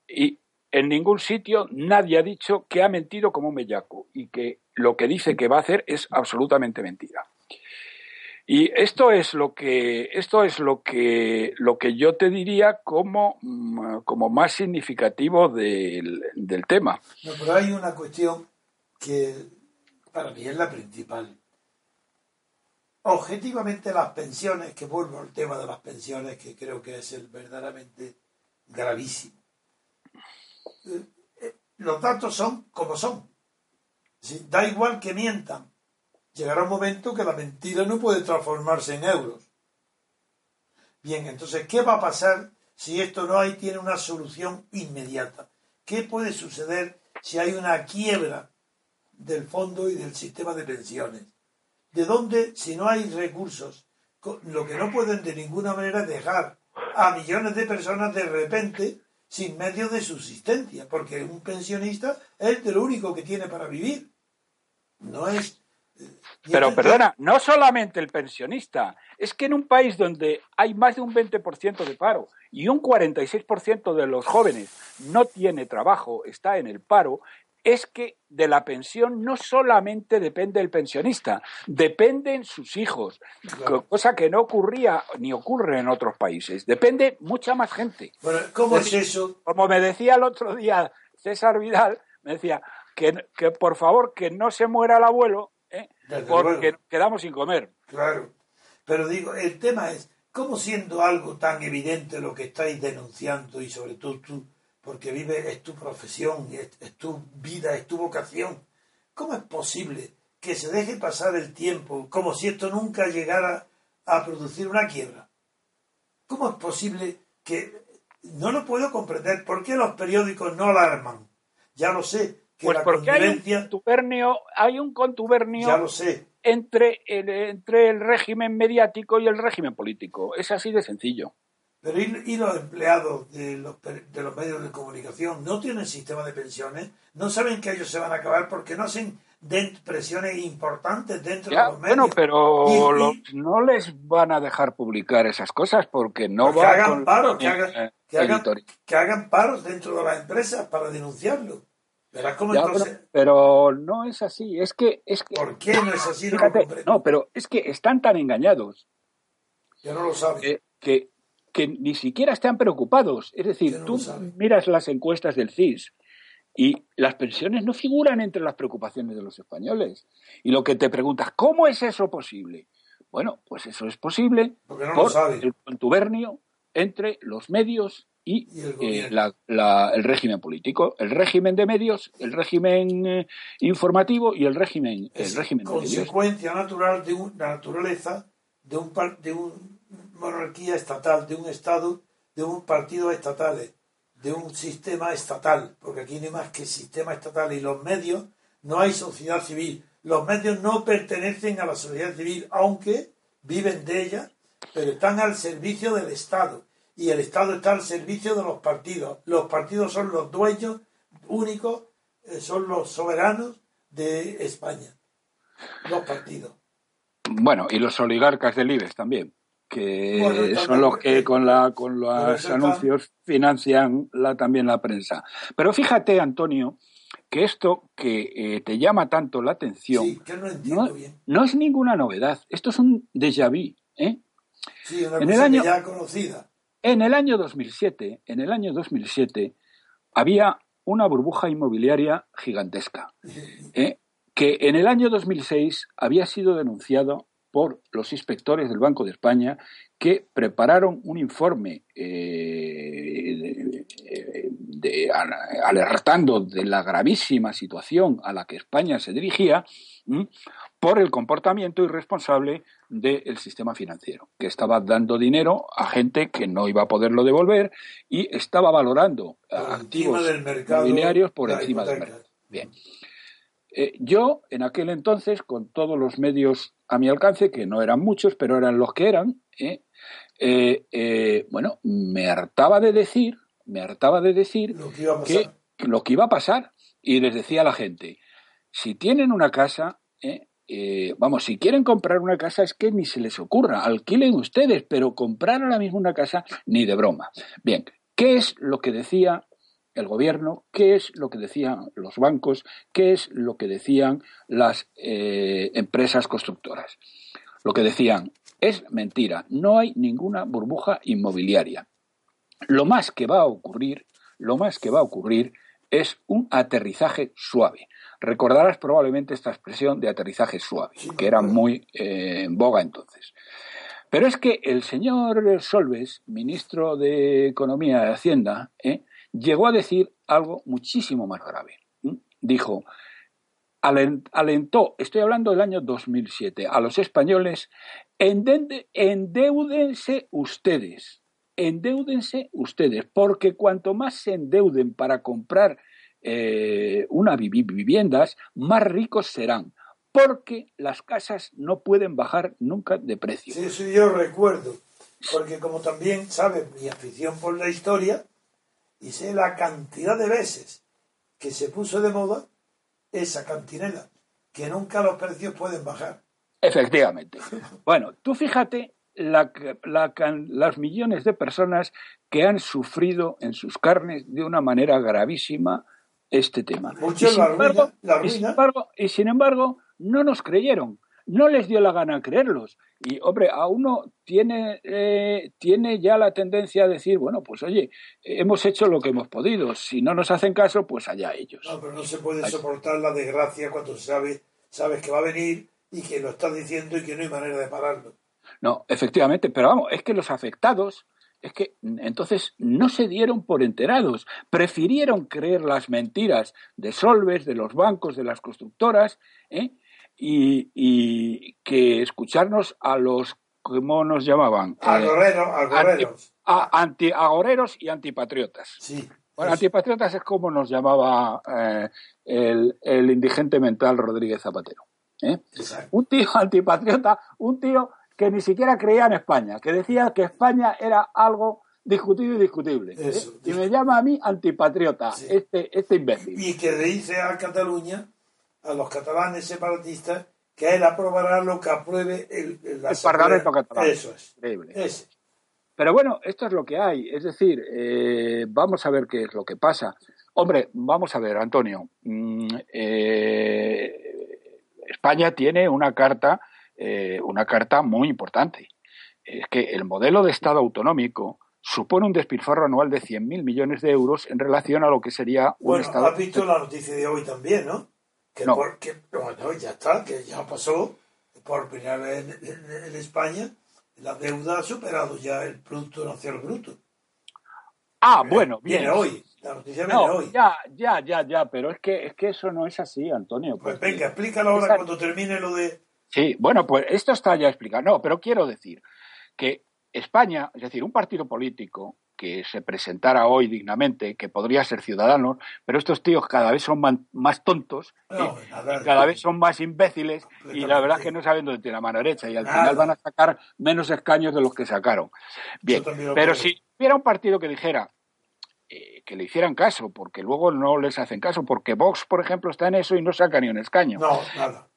Y en ningún sitio nadie ha dicho que ha mentido como un bellaco y que lo que dice que va a hacer es absolutamente mentira. Y esto es lo que esto es lo que lo que yo te diría como, mm, como más significativo del, del tema. No, pero hay una cuestión que para mí es la principal. Objetivamente las pensiones, que vuelvo al tema de las pensiones, que creo que es el verdaderamente gravísimo. Eh, eh, Los datos son como son. Da igual que mientan. Llegará un momento que la mentira no puede transformarse en euros. Bien, entonces, ¿qué va a pasar si esto no hay, tiene una solución inmediata? ¿Qué puede suceder si hay una quiebra del fondo y del sistema de pensiones? ¿De dónde, si no hay recursos, lo que no pueden de ninguna manera dejar a millones de personas de repente sin medios de subsistencia? Porque un pensionista es de lo único que tiene para vivir. No es. Pero perdona, no solamente el pensionista, es que en un país donde hay más de un 20% de paro y un 46% de los jóvenes no tiene trabajo, está en el paro, es que de la pensión no solamente depende el pensionista, dependen sus hijos, Claro. cosa que no ocurría ni ocurre en otros países. Depende mucha más gente. Bueno, ¿cómo es eso? Como me decía el otro día César Vidal, me decía que, que por favor que no se muera el abuelo, ¿eh? Porque luego. quedamos sin comer. Claro. Pero digo, el tema es, ¿cómo siendo algo tan evidente lo que estáis denunciando y sobre todo tú, porque vive, es tu profesión, es, es tu vida, es tu vocación, ¿cómo es posible que se deje pasar el tiempo como si esto nunca llegara a producir una quiebra? ¿Cómo es posible que no lo puedo comprender? ¿Por qué los periódicos no alarman? Ya lo sé, Pues porque hay un contubernio, hay un contubernio ya lo sé, entre el, entre el régimen mediático y el régimen político. Es así de sencillo. Pero ¿y, y los empleados de los, de los medios de comunicación no tienen sistema de pensiones? ¿No saben que ellos se van a acabar porque no hacen presiones importantes dentro Ya, de los medios? bueno, pero Y- y- los- no les van a dejar publicar esas cosas porque no que va hagan con paro, que eh, hagan, eh, que, hagan, que hagan paros dentro de las empresas para denunciarlo. Verás cómo Ya, entonces... pero, pero no es así. Es que, es que ¿Por qué no es así? Fíjate, no, pero es que están tan engañados no lo que, que, que ni siquiera están preocupados. Es decir, no tú miras las encuestas del CIS y las pensiones no figuran entre las preocupaciones de los españoles. Y lo que te preguntas, ¿cómo es eso posible? Bueno, pues eso es posible Porque no lo por el contubernio entre los medios y, eh, la- la- el régimen político, el régimen de medios, el régimen eh, informativo y el régimen, el es régimen de medios. consecuencia natural de una naturaleza de un de una monarquía estatal, de un estado, de un partido estatales, de un sistema estatal, porque aquí no hay más que sistema estatal y los medios no hay sociedad civil. Los medios no pertenecen a la sociedad civil, aunque viven de ella, pero están al servicio del Estado y el Estado está al servicio de los partidos. Los partidos son los dueños únicos, eh, son los soberanos de España. Los partidos. Bueno, y los oligarcas del IBEX también, que Bueno, son los que eh, con la con los anuncios financian la, también la prensa. Pero fíjate, Antonio, que esto que eh, te llama tanto la atención Sí, que no entiendo no, bien. no es ninguna novedad. Esto es un déjà vu. ¿eh? Sí, una en el cosa año- que ya conocida. En el año 2007, en el año 2007, había una burbuja inmobiliaria gigantesca, ¿eh? que en el año 2006 había sido denunciado por los inspectores del Banco de España que prepararon un informe eh, alertando de la gravísima situación a la que España se dirigía por el comportamiento irresponsable del sistema financiero, que estaba dando dinero a gente que no iba a poderlo devolver y estaba valorando activos inmobiliarios por encima del mercado. Bien. Eh, yo, en aquel entonces, con todos los medios a mi alcance, que no eran muchos, pero eran los que eran, ¿eh? Eh, bueno, me hartaba de decir, me hartaba de decir que, lo que iba a pasar. Y les decía a la gente, si tienen una casa, vamos, si quieren comprar una casa es que ni se les ocurra, alquilen ustedes, pero comprar ahora mismo una casa ni de broma. Bien, ¿qué es lo que decía el gobierno, qué es lo que decían los bancos, qué es lo que decían las eh, empresas constructoras. Lo que decían es mentira, no hay ninguna burbuja inmobiliaria. Lo más que va a ocurrir, lo más que va a ocurrir es un aterrizaje suave. Recordarás probablemente esta expresión de aterrizaje suave, que era muy eh, en boga entonces. Pero es que el señor Solves, ministro de Economía y Hacienda, ¿eh? llegó a decir algo muchísimo más grave. Dijo, alentó, estoy hablando del año 2007, a los españoles, endeudense ustedes, endeudense ustedes, porque cuanto más se endeuden para comprar eh, una viviendas, más ricos serán, porque las casas no pueden bajar nunca de precio. Sí, eso yo recuerdo, porque como también sabes mi afición por la historia, y sé la cantidad de veces que se puso de moda esa cantinela, que nunca los precios pueden bajar. Efectivamente. Bueno, tú fíjate la, las millones de personas que han sufrido en sus carnes de una manera gravísima este tema. Y, sin embargo, y sin embargo, no nos creyeron no les dio la gana creerlos. Y, hombre, a uno tiene, eh, tiene ya la tendencia a decir, bueno, pues oye, hemos hecho lo que hemos podido. Si no nos hacen caso, pues allá ellos. No, pero no se puede soportar la desgracia cuando sabe, sabes que va a venir y que lo estás diciendo y que no hay manera de pararlo. No, efectivamente, pero vamos, es que los afectados, es que entonces no se dieron por enterados, prefirieron creer las mentiras de Solves, de los bancos, de las constructoras, ¿eh? y, que escucharnos a los, ¿cómo nos llamaban? agoreros. Anti, agoreros y antipatriotas. Sí. Bueno, antipatriotas es como nos llamaba eh, el, indigente mental Rodríguez Zapatero. ¿eh? Un tío antipatriota, un tío que ni siquiera creía en España, que decía que España era algo discutido y discutible. ¿eh? Y me llama a mí antipatriota, este, este imbécil. Y que le dice a Cataluña a los catalanes separatistas que él aprobará lo que apruebe el, el, Parlamento catalán. Eso es. Pero bueno, esto es lo que hay. Es decir, eh, vamos a ver qué es lo que pasa. Hombre, vamos a ver, Antonio. Mm, eh, España tiene una carta, eh, una carta muy importante. Es que el modelo de Estado autonómico supone un despilfarro anual de 100.000 millones de euros en relación a lo que sería un bueno, Estado. Has visto la noticia de hoy también, ¿no? Que no. porque, bueno, ya está, que ya pasó por primera vez en, España, la deuda ha superado ya el Producto Nacional Bruto. Ah, bueno, bien. Viene hoy, la noticia viene hoy. Ya, ya, ya, ya, pero es que, es que eso no es así, Antonio. Pues venga, explícalo ahora cuando termine lo de... Sí, bueno, pues esto está ya explicado. No, pero quiero decir que España, es decir, un partido político que se presentara hoy dignamente, que podría ser ciudadano, pero estos tíos cada vez son más tontos, cada vez son más imbéciles y la verdad es que no saben dónde tiene la mano derecha y al final van a sacar menos escaños de los que sacaron. Bien, pero si hubiera un partido que dijera eh, que le hicieran caso, porque luego no les hacen caso, porque Vox, por ejemplo, está en eso y no saca ni un escaño. No, nada.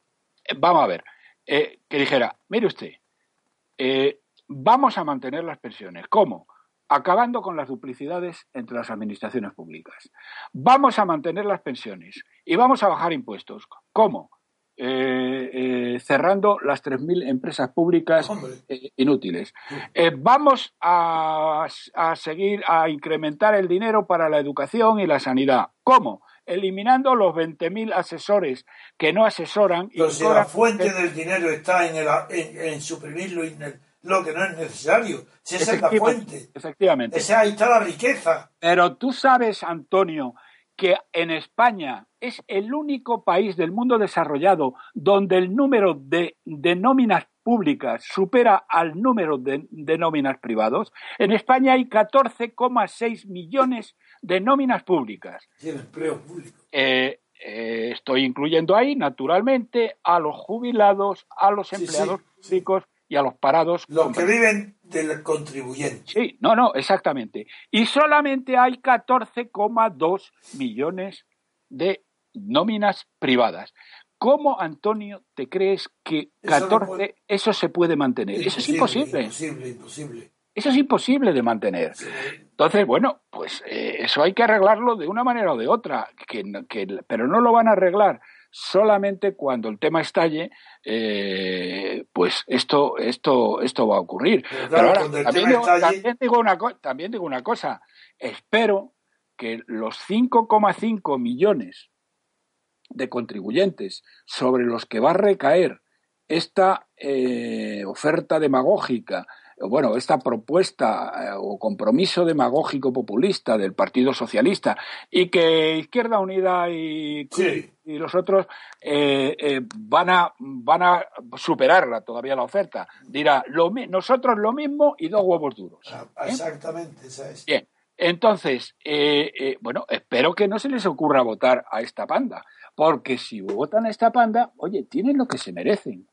Eh, vamos a ver, eh, que dijera, mire usted, vamos a mantener las pensiones. ¿Cómo? acabando con las duplicidades entre las administraciones públicas. Vamos a mantener las pensiones y vamos a bajar impuestos. ¿Cómo? Eh, eh, cerrando las 3.000 empresas públicas eh, inútiles. vamos a, a, seguir a incrementar el dinero para la educación y la sanidad. ¿Cómo? Eliminando los 20.000 asesores que no asesoran. Pero si la fuente del dinero está en, en, suprimirlo lo que no es necesario. Si esa es la fuente. Efectivamente. Esa, ahí está la riqueza. Pero tú sabes, Antonio, que en España es el único país del mundo desarrollado donde el número de, de nóminas públicas supera al número de, nóminas privados. En España hay 14,6 millones de nóminas públicas. empleo público. Eh, eh, estoy incluyendo ahí, naturalmente, a los jubilados, a los empleados públicos y a los parados. Los que viven del contribuyente. Sí, no, no, exactamente. Y solamente hay 14,2 millones de nóminas privadas. ¿Cómo, Antonio, te crees que 14, eso, se puede mantener? eso es imposible. Imposible, imposible. Eso es imposible de mantener. Entonces, bueno, pues eh, eso hay que arreglarlo de una manera o de otra, que, pero no lo van a arreglar solamente cuando el tema estalle, eh, pues esto, esto, esto va a ocurrir. Pero, ahora, también, digo, también, digo una, también digo una cosa, espero que los 5,5 millones de contribuyentes sobre los que va a recaer esta eh, oferta demagógica, bueno, esta propuesta eh, o compromiso demagógico populista del Partido Socialista y que Izquierda Unida y, y los otros eh, van, a, van a superarla todavía la oferta. Dirá, lo, nosotros lo mismo y dos huevos duros. Ah, exactamente, esa es. Bien, entonces, bueno, espero que no se les ocurra votar a esta panda porque si votan a esta panda, oye, tienen lo que se merecen.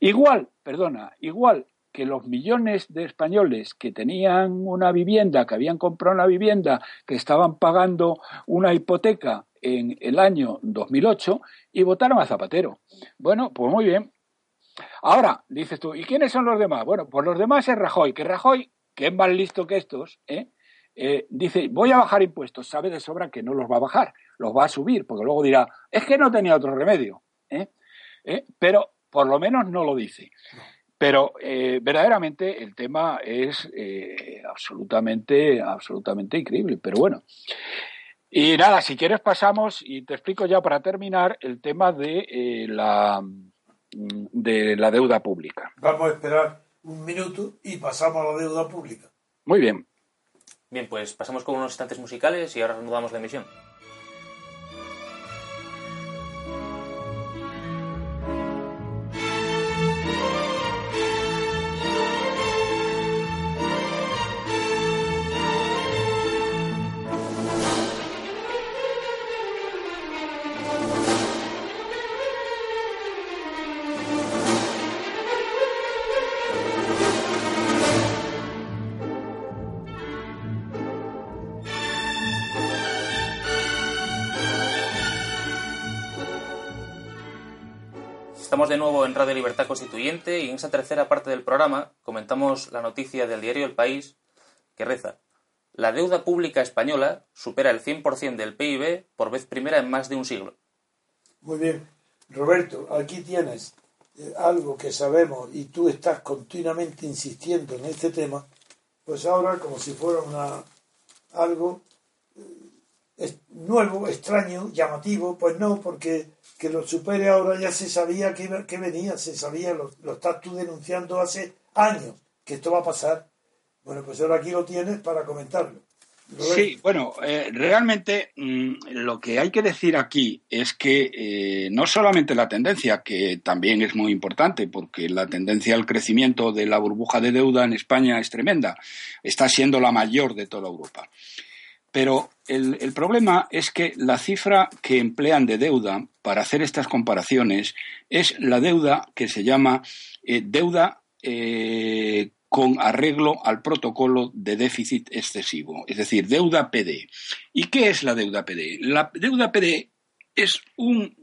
Igual, perdona, igual que los millones de españoles que tenían una vivienda, que habían comprado una vivienda, que estaban pagando una hipoteca en el año 2008 y votaron a Zapatero. Bueno, pues muy bien. Ahora, dices tú, ¿y quiénes son los demás? Bueno, pues los demás es Rajoy, que Rajoy, que es más listo que estos, ¿eh? Eh, dice, voy a bajar impuestos, sabe de sobra que no los va a bajar, los va a subir, porque luego dirá, es que no tenía otro remedio. ¿eh? ¿Eh? Pero por lo menos no lo dice. Pero verdaderamente el tema es absolutamente, absolutamente increíble. Pero bueno. Y nada, si quieres pasamos y te explico ya para terminar el tema de la de la deuda pública. Vamos a esperar un minuto y pasamos a la deuda pública. Muy bien. Bien, pues pasamos con unos instantes musicales y ahora reanudamos la emisión. De nuevo en Radio Libertad Constituyente y en esa tercera parte del programa comentamos la noticia del diario El País que reza La deuda pública española supera el 100% del PIB por vez primera en más de un siglo. Muy bien. Roberto, aquí tienes eh, algo que sabemos y tú estás continuamente insistiendo en este tema, pues ahora como si fuera una, algo eh, nuevo, extraño, llamativo, pues no, porque que lo supere ahora ya se sabía que, que venía, se sabía, lo, lo, estás tú denunciando hace años que esto va a pasar. Bueno, pues ahora aquí lo tienes para comentarlo. Sí, bueno, eh, realmente mm, lo que hay que decir aquí es que eh, no solamente la tendencia, que también es muy importante, porque la tendencia al crecimiento de la burbuja de deuda en España es tremenda, está siendo la mayor de toda Europa. Pero el, problema es que la cifra que emplean de deuda para hacer estas comparaciones es la deuda que se llama eh, deuda eh, con arreglo al protocolo de déficit excesivo, es decir, deuda PD. ¿Y qué es la deuda PD? La deuda PD es un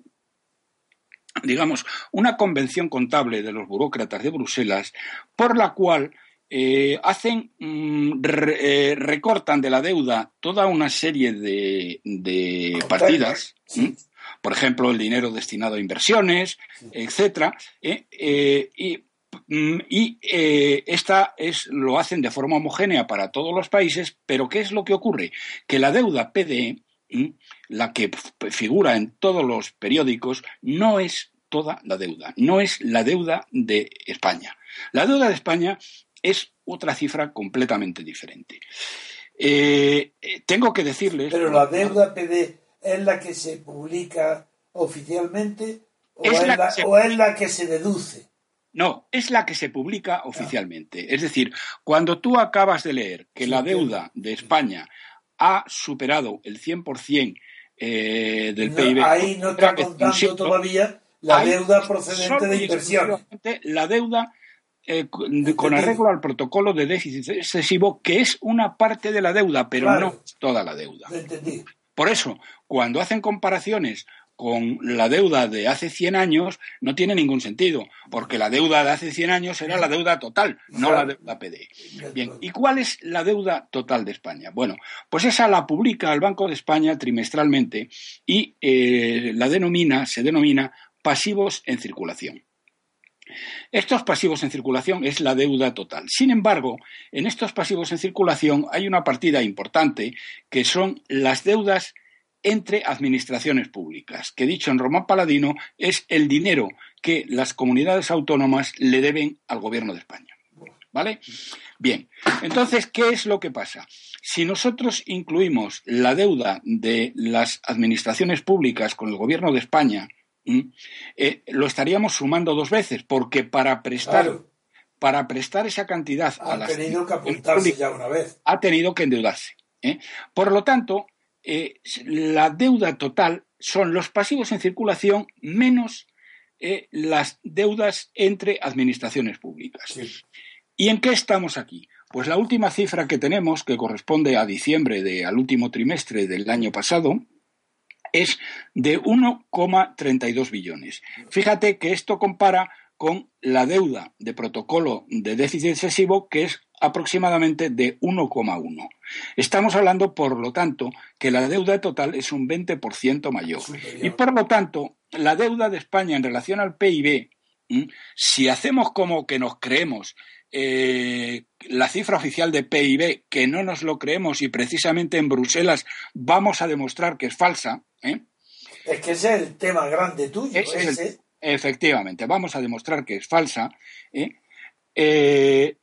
digamos, una convención contable de los burócratas de Bruselas por la cual eh, hacen, mm, eh, recortan de la deuda toda una serie de, partidas, por ejemplo, el dinero destinado a inversiones, etcétera, eh, y, mm, y esta es, lo hacen de forma homogénea para todos los países, pero ¿qué es lo que ocurre? Que la deuda PDE la que figura en todos los periódicos, no es toda la deuda, no es la deuda de España. La deuda de España es otra cifra completamente diferente. Eh, eh, tengo que decirles. Pero la deuda PD es la que se publica oficialmente o es, la, que se deduce. No, es la que se publica ah. oficialmente. Es decir, cuando tú acabas de leer que la deuda de España ha superado el 100% eh, del PIB. Ahí no está contando todavía la deuda procedente de inversiones. La deuda eh, con arreglo al protocolo de déficit excesivo, que es una parte de la deuda, pero no toda la deuda. Por eso, cuando hacen comparaciones con la deuda de hace 100 años, no tiene ningún sentido, porque la deuda de hace 100 años era la deuda total, no la deuda PD. Bien, ¿y cuál es la deuda total de España? Bueno, pues esa la publica el Banco de España trimestralmente y eh, la denomina, se denomina pasivos en circulación. Estos pasivos en circulación es la deuda total. Sin embargo, en estos pasivos en circulación hay una partida importante que son las deudas entre administraciones públicas, que dicho en Román Paladino es el dinero que las comunidades autónomas le deben al gobierno de España. ¿Vale? Bien, entonces, ¿qué es lo que pasa? Si nosotros incluimos la deuda de las administraciones públicas con el gobierno de España, eh, lo estaríamos sumando dos veces, porque para prestar, para prestar esa cantidad ha a tenido que apuntarse ya una vez. Ha tenido que endeudarse. ¿eh? Por lo tanto, eh, la deuda total son los pasivos en circulación menos las deudas entre administraciones públicas. ¿Y en qué estamos aquí? Pues la última cifra que tenemos, que corresponde a diciembre de, al último trimestre del año pasado, es de 1,32 billones. Fíjate que esto compara con la deuda de protocolo de déficit excesivo, que es aproximadamente de 1,1. Estamos hablando, por lo tanto, que la deuda total es un 20% mayor. Y por lo tanto, la deuda de España en relación al PIB, si hacemos como que nos creemos eh, la cifra oficial de PIB, que no nos lo creemos y precisamente en Bruselas vamos a demostrar que es falsa. ¿eh? Es que ese es el tema grande tuyo. efectivamente, vamos a demostrar que es falsa. ¿eh?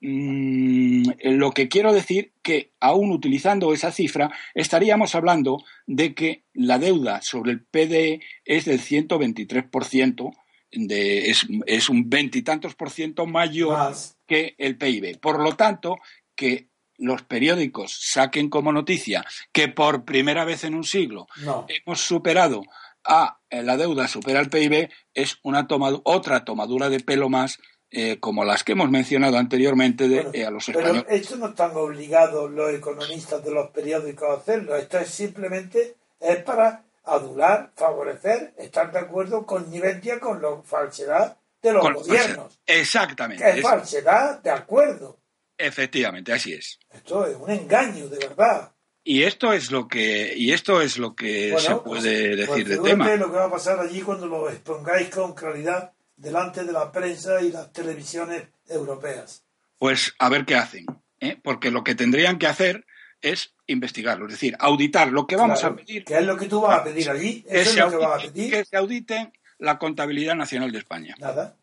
Mm, lo que quiero decir que aún utilizando esa cifra estaríamos hablando de que la deuda sobre el PDE es del 123%, de, es, es un veintitantos por ciento mayor que el PIB. Por lo tanto, que los periódicos saquen como noticia que por primera vez en un siglo hemos superado a eh, la deuda supera el PIB es una otra tomadura de pelo más eh, como las que hemos mencionado anteriormente de, eh, a los españoles. Pero esto no están obligados los economistas de los periódicos a hacerlo. Esto es simplemente es para adular, favorecer, estar de acuerdo, con connivencia con la falsedad de los gobiernos. Exactamente. es falsedad de acuerdo. Efectivamente, así es. Esto es un engaño, de verdad. Y esto es lo que y esto es lo que se pues, puede decir pues, de tema. lo que va a pasar allí cuando lo expongáis con claridad delante de la prensa y las televisiones europeas. Pues a ver qué hacen, ¿eh? porque lo que tendrían que hacer es investigarlo, es decir, auditar lo que vamos a pedir. ¿Qué es lo que tú vas a pedir allí? Eso es lo que vas a pedir. Que se auditen la contabilidad nacional de España. Nada.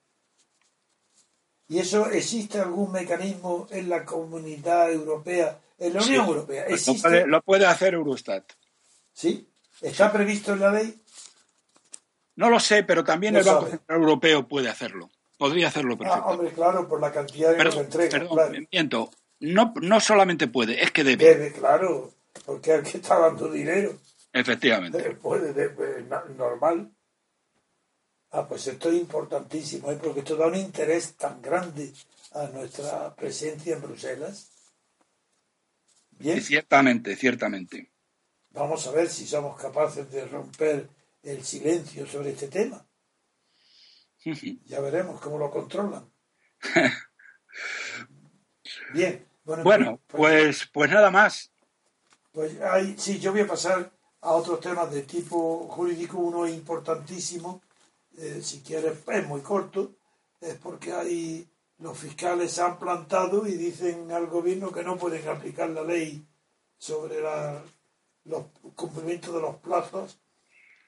¿Y eso existe algún mecanismo en la comunidad europea, en la Unión Europea? Pues ¿Existe? Lo, puede, hacer Eurostat. ¿Sí? ¿Está previsto en la ley? No lo sé, pero también el Banco Central Europeo puede hacerlo. Podría hacerlo perfectamente. Ah, hombre, claro, por la cantidad de perdón, entrega. Perdón, miento. No, no solamente puede, es que debe. Debe, claro, porque el que está dando dinero. Efectivamente. Puede, debe, normal. Ah, pues esto es importantísimo, ¿eh? porque esto da un interés tan grande a nuestra presencia en Bruselas. Bien. ciertamente, ciertamente. Vamos a ver si somos capaces de romper el silencio sobre este tema. ya veremos cómo lo controlan. Bien. Bueno, pues, pues, pues, nada más. Pues hay, sí, yo voy a pasar a otros temas de tipo jurídico, uno importantísimo, eh, si quieres, es muy corto, es porque hay los fiscales se han plantado y dicen al gobierno que no pueden aplicar la ley sobre la los cumplimientos de los plazos.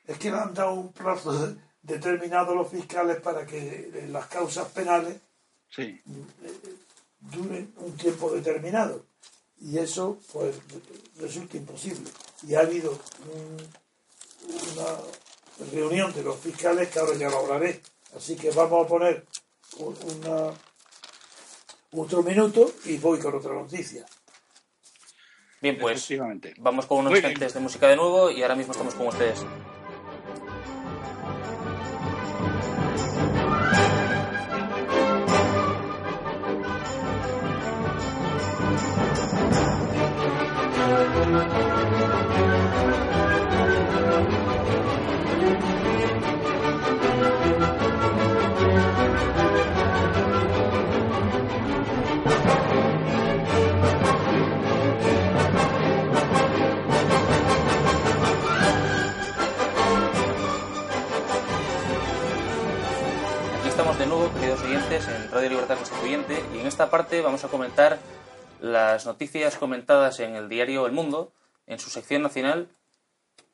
Es que le han dado un plazo determinado a los fiscales para que las causas penales sí. Duren un tiempo determinado. Y eso, pues, resulta imposible. Y ha habido una reunión de los fiscales que ahora ya lo hablaré. Así que vamos a poner una, otro minuto y voy con otra noticia. Bien, pues vamos con unos instantes de música de nuevo y ahora mismo estamos con ustedes. En Radio Libertad Constituyente y en esta parte vamos a comentar las noticias comentadas en el diario El Mundo, en su sección nacional,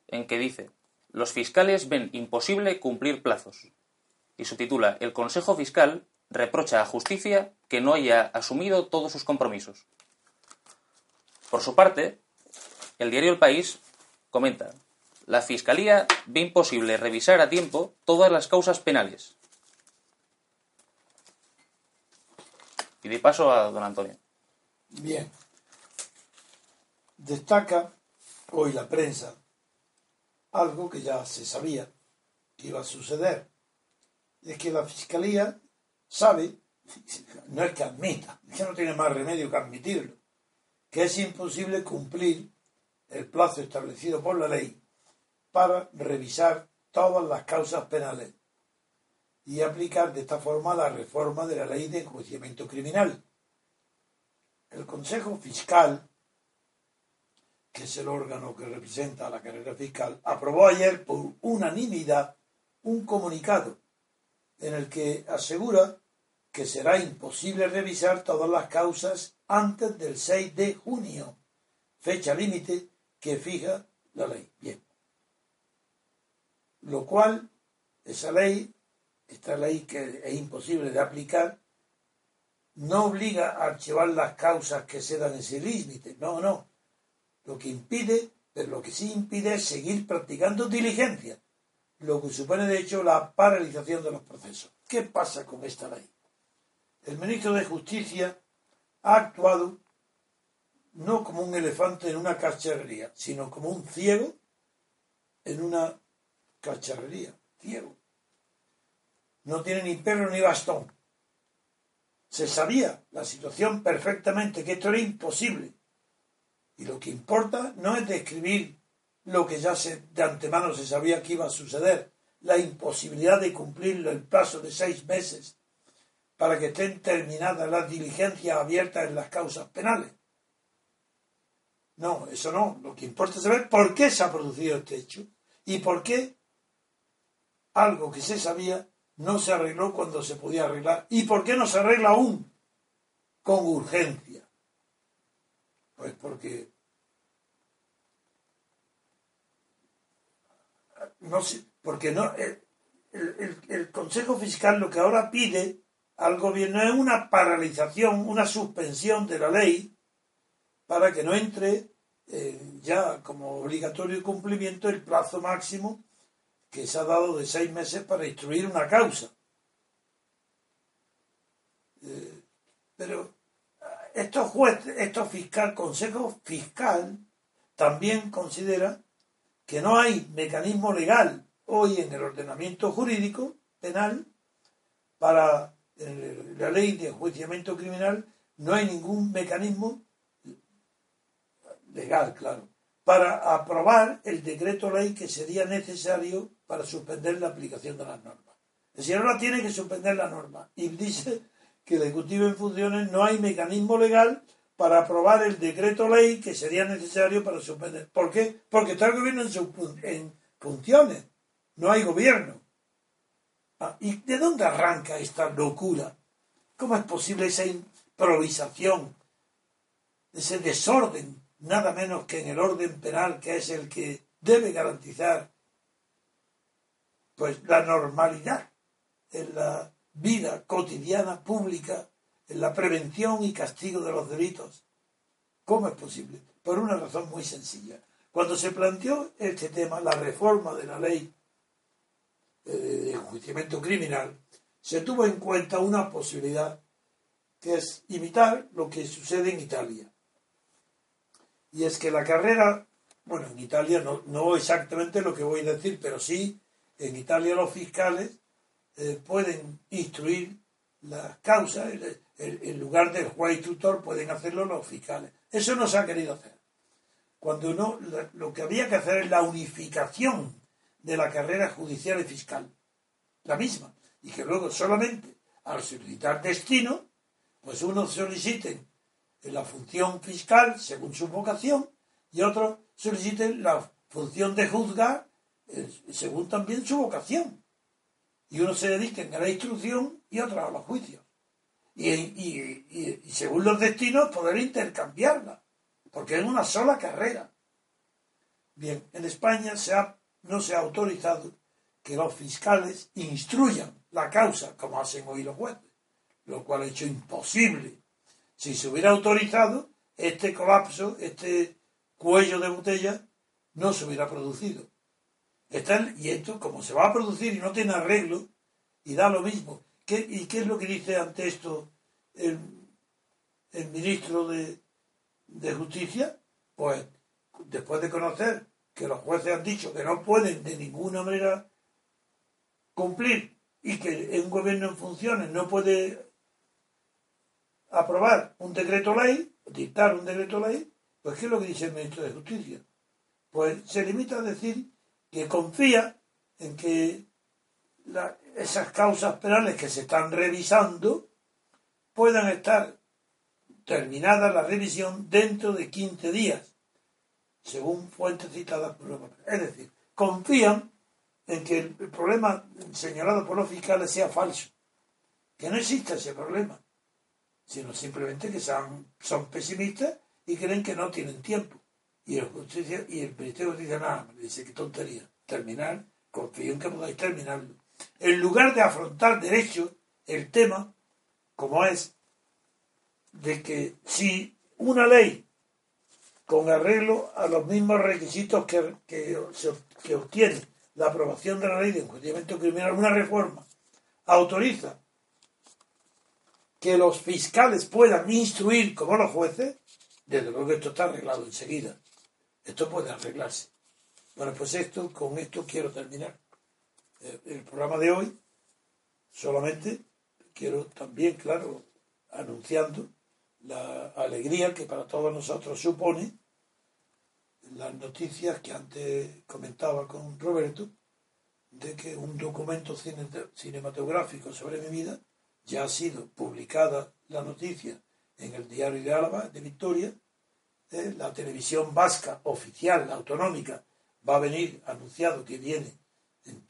en que dice Los fiscales ven imposible cumplir plazos. Y su titula El Consejo Fiscal reprocha a Justicia que no haya asumido todos sus compromisos. Por su parte, el diario El País comenta La Fiscalía ve imposible revisar a tiempo todas las causas penales Y de paso a don Antonio. Bien. Destaca hoy la prensa algo que ya se sabía que iba a suceder. Es que la Fiscalía sabe, no es que admita, es que no tiene más remedio que admitirlo, que es imposible cumplir el plazo establecido por la ley para revisar todas las causas penales y aplicar de esta forma la reforma de la ley de enjuiciamiento criminal. El Consejo Fiscal, que es el órgano que representa a la carrera fiscal, aprobó ayer por unanimidad un comunicado en el que asegura que será imposible revisar todas las causas antes del 6 de junio, fecha límite que fija la ley. Bien. Lo cual, esa ley esta ley que es imposible de aplicar, no obliga a archivar las causas que se dan ese límite. No, no. Lo que impide, pero lo que sí impide es seguir practicando diligencia, lo que supone de hecho la paralización de los procesos. ¿Qué pasa con esta ley? El ministro de Justicia ha actuado no como un elefante en una cacharrería, sino como un ciego en una cacharrería. Ciego no tiene ni perro ni bastón. Se sabía la situación perfectamente, que esto era imposible. Y lo que importa no es describir lo que ya se, de antemano se sabía que iba a suceder, la imposibilidad de cumplir el plazo de seis meses para que estén terminadas las diligencias abiertas en las causas penales. No, eso no. Lo que importa es saber por qué se ha producido este hecho y por qué algo que se sabía no se arregló cuando se podía arreglar. ¿Y por qué no se arregla aún? Con urgencia. Pues porque no porque no el, Consejo Fiscal lo que ahora pide al gobierno es una paralización, una suspensión de la ley para que no entre ya como obligatorio cumplimiento el plazo máximo que se ha dado de seis meses para instruir una causa. Eh, pero estos jueces, estos fiscal, Consejo Fiscal, también considera que no hay mecanismo legal hoy en el ordenamiento jurídico penal para la ley de enjuiciamiento criminal no hay ningún mecanismo legal, claro, para aprobar el decreto ley que sería necesario para suspender la aplicación de las normas. El señor ahora tiene que suspender la norma y dice que el Ejecutivo en funciones no hay mecanismo legal para aprobar el decreto ley que sería necesario para suspender. ¿Por qué? Porque está el gobierno en, funciones. No hay gobierno. Ah, ¿Y de dónde arranca esta locura? ¿Cómo es posible esa improvisación, ese desorden nada menos que en el orden penal, que es el que debe garantizar pues la normalidad en la vida cotidiana pública, en la prevención y castigo de los delitos. ¿Cómo es posible? Por una razón muy sencilla. Cuando se planteó este tema, la reforma de la ley eh, de enjuiciamiento criminal, se tuvo en cuenta una posibilidad que es imitar lo que sucede en Italia. Y es que la carrera, bueno, en Italia no, no exactamente lo que voy a decir, pero sí en Italia los fiscales eh, pueden instruir las causas, en lugar del juez tutor pueden hacerlo los fiscales. Eso no se ha querido hacer. Cuando no, lo que había que hacer es la unificación de la carrera judicial y fiscal, la misma, y que luego solamente al solicitar destino, pues unos soliciten la función fiscal según su vocación y otros soliciten la función de juzgar según también su vocación. Y unos se dediquen a la instrucción y otros a los juicios. Y, según los destinos poder intercambiarla, porque es una sola carrera. Bien, en España se ha, no se ha autorizado que los fiscales instruyan la causa como hacen hoy los jueces, lo cual ha hecho imposible. Si se hubiera autorizado, este colapso, este cuello de botella, no se hubiera producido y esto, como se va a producir y no tiene arreglo, y da lo mismo. ¿Y qué es lo que dice ante esto el, ministro de, Justicia? Pues después de conocer que los jueces han dicho que no pueden de ninguna manera cumplir y que un gobierno en funciones no puede aprobar un decreto ley, dictar un decreto ley, pues ¿qué es lo que dice el ministro de Justicia? Pues se limita a decir que confía en que esas causas penales que se están revisando puedan estar terminada la revisión dentro de 15 días, según fuentes citadas por los Es decir, confían en que el problema señalado por los fiscales sea falso, que no exista ese problema, sino simplemente que son, son pesimistas y creen que no tienen tiempo. Y el, justicia, y el Ministerio de Justicia nada me dice, qué tontería, terminar, confío en que podáis terminarlo. En lugar de afrontar derecho el tema, como es de que si una ley con arreglo a los mismos requisitos que, que, que obtiene la aprobación de la ley de enjuiciamiento criminal, una reforma, autoriza que los fiscales puedan instruir como los jueces, desde luego que esto está arreglado enseguida. Esto puede arreglarse. Bueno, pues esto, con esto quiero terminar eh, el programa de hoy. Solamente quiero también, claro, anunciando la alegría que para todos nosotros supone las noticias que antes comentaba con Roberto, de que un documento cinematográfico sobre mi vida ya ha sido publicada la noticia en el diario de Álava de Victoria la televisión vasca oficial, autonómica, va a venir, anunciado que viene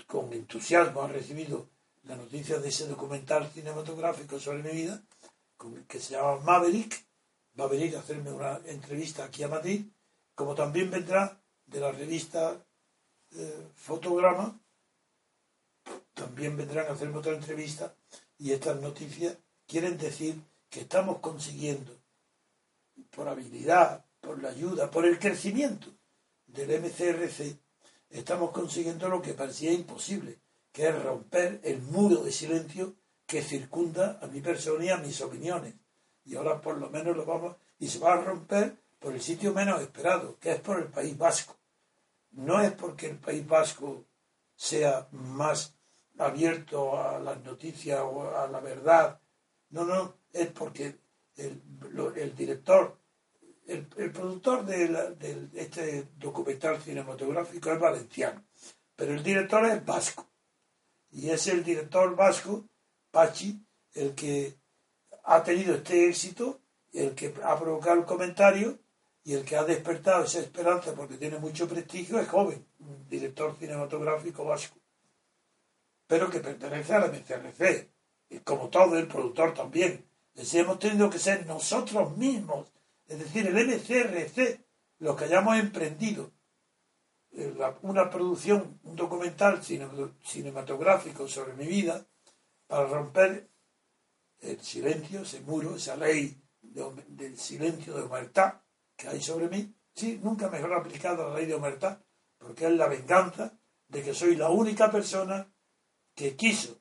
con entusiasmo, ha recibido la noticia de ese documental cinematográfico sobre mi vida, que se llama Maverick, va a venir a hacerme una entrevista aquí a Madrid, como también vendrá de la revista eh, Fotograma, también vendrán a hacerme otra entrevista y estas noticias quieren decir que estamos consiguiendo por habilidad, por la ayuda, por el crecimiento del MCRC, estamos consiguiendo lo que parecía imposible, que es romper el muro de silencio que circunda a mi persona y a mis opiniones. Y ahora por lo menos lo vamos, y se va a romper por el sitio menos esperado, que es por el País Vasco. No es porque el País Vasco sea más abierto a las noticias o a la verdad, no, no, es porque el, el director el, productor de, este documental cinematográfico es valenciano, pero el director es vasco. Y es el director vasco, Pachi, el que ha tenido este éxito, el que ha provocado el comentario y el que ha despertado esa esperanza porque tiene mucho prestigio es joven, un director cinematográfico vasco, pero que pertenece a la MCRC, y como todo el productor también. Les hemos tenido que ser nosotros mismos es decir, el MCRC, los que hayamos emprendido eh, una producción, un documental cinematográfico sobre mi vida, para romper el silencio, ese muro, esa ley del silencio de humertad que hay sobre mí, sí, nunca mejor aplicado la ley de humertad, porque es la venganza de que soy la única persona que quiso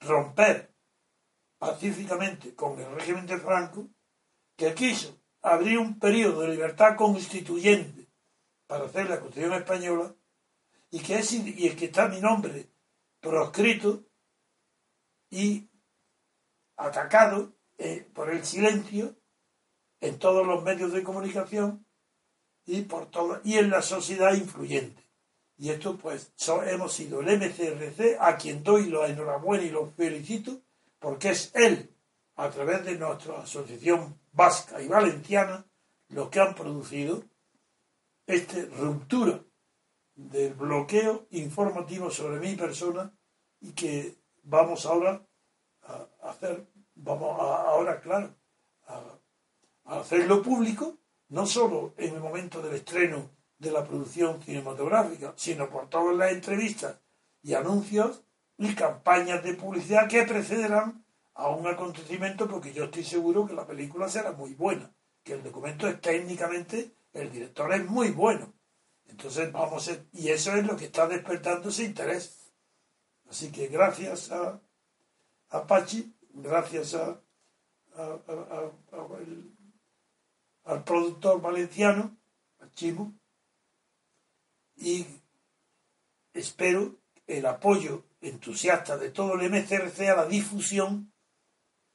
romper pacíficamente con el régimen de Franco, que quiso abrir un periodo de libertad constituyente para hacer la Constitución española y que es y que está mi nombre proscrito y atacado eh, por el silencio en todos los medios de comunicación y por todo y en la sociedad influyente. Y esto pues hemos sido el MCRC a quien doy la enhorabuena y lo felicito porque es él, a través de nuestra asociación vasca y valenciana, los que han producido esta ruptura del bloqueo informativo sobre mi persona y que vamos ahora a hacer, vamos ahora, claro, a hacerlo público, no solo en el momento del estreno de la producción cinematográfica, sino por todas las entrevistas y anuncios y campañas de publicidad que precederán a un acontecimiento, porque yo estoy seguro que la película será muy buena, que el documento es técnicamente, el director es muy bueno. Entonces vamos a, y eso es lo que está despertando ese interés. Así que gracias a, a Pachi, gracias a, al productor valenciano, a Chimo, y espero el apoyo entusiasta de todo el MCRC a la difusión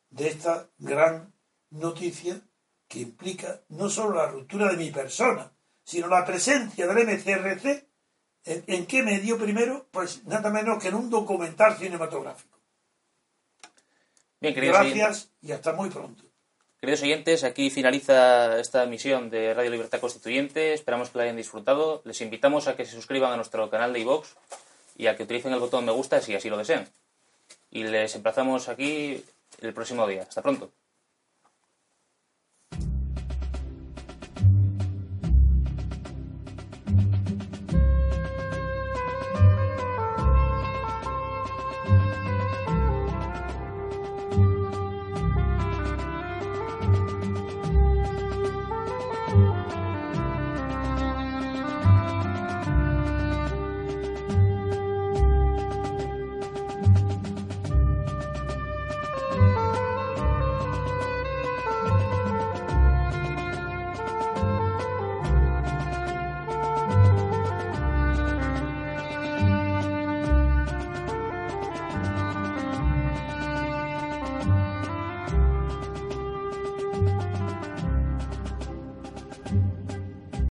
de esta gran noticia que implica no solo la ruptura de mi persona, sino la presencia del MCRC en, qué medio primero, pues nada menos que en un documental cinematográfico. Bien, Gracias y hasta muy pronto. Queridos oyentes, aquí finaliza esta emisión de Radio Libertad Constituyente. Esperamos que la hayan disfrutado. Les invitamos a que se suscriban a nuestro canal de iVox y a que utilicen el botón me gusta si así lo desean. Y les emplazamos aquí el próximo día. Hasta pronto.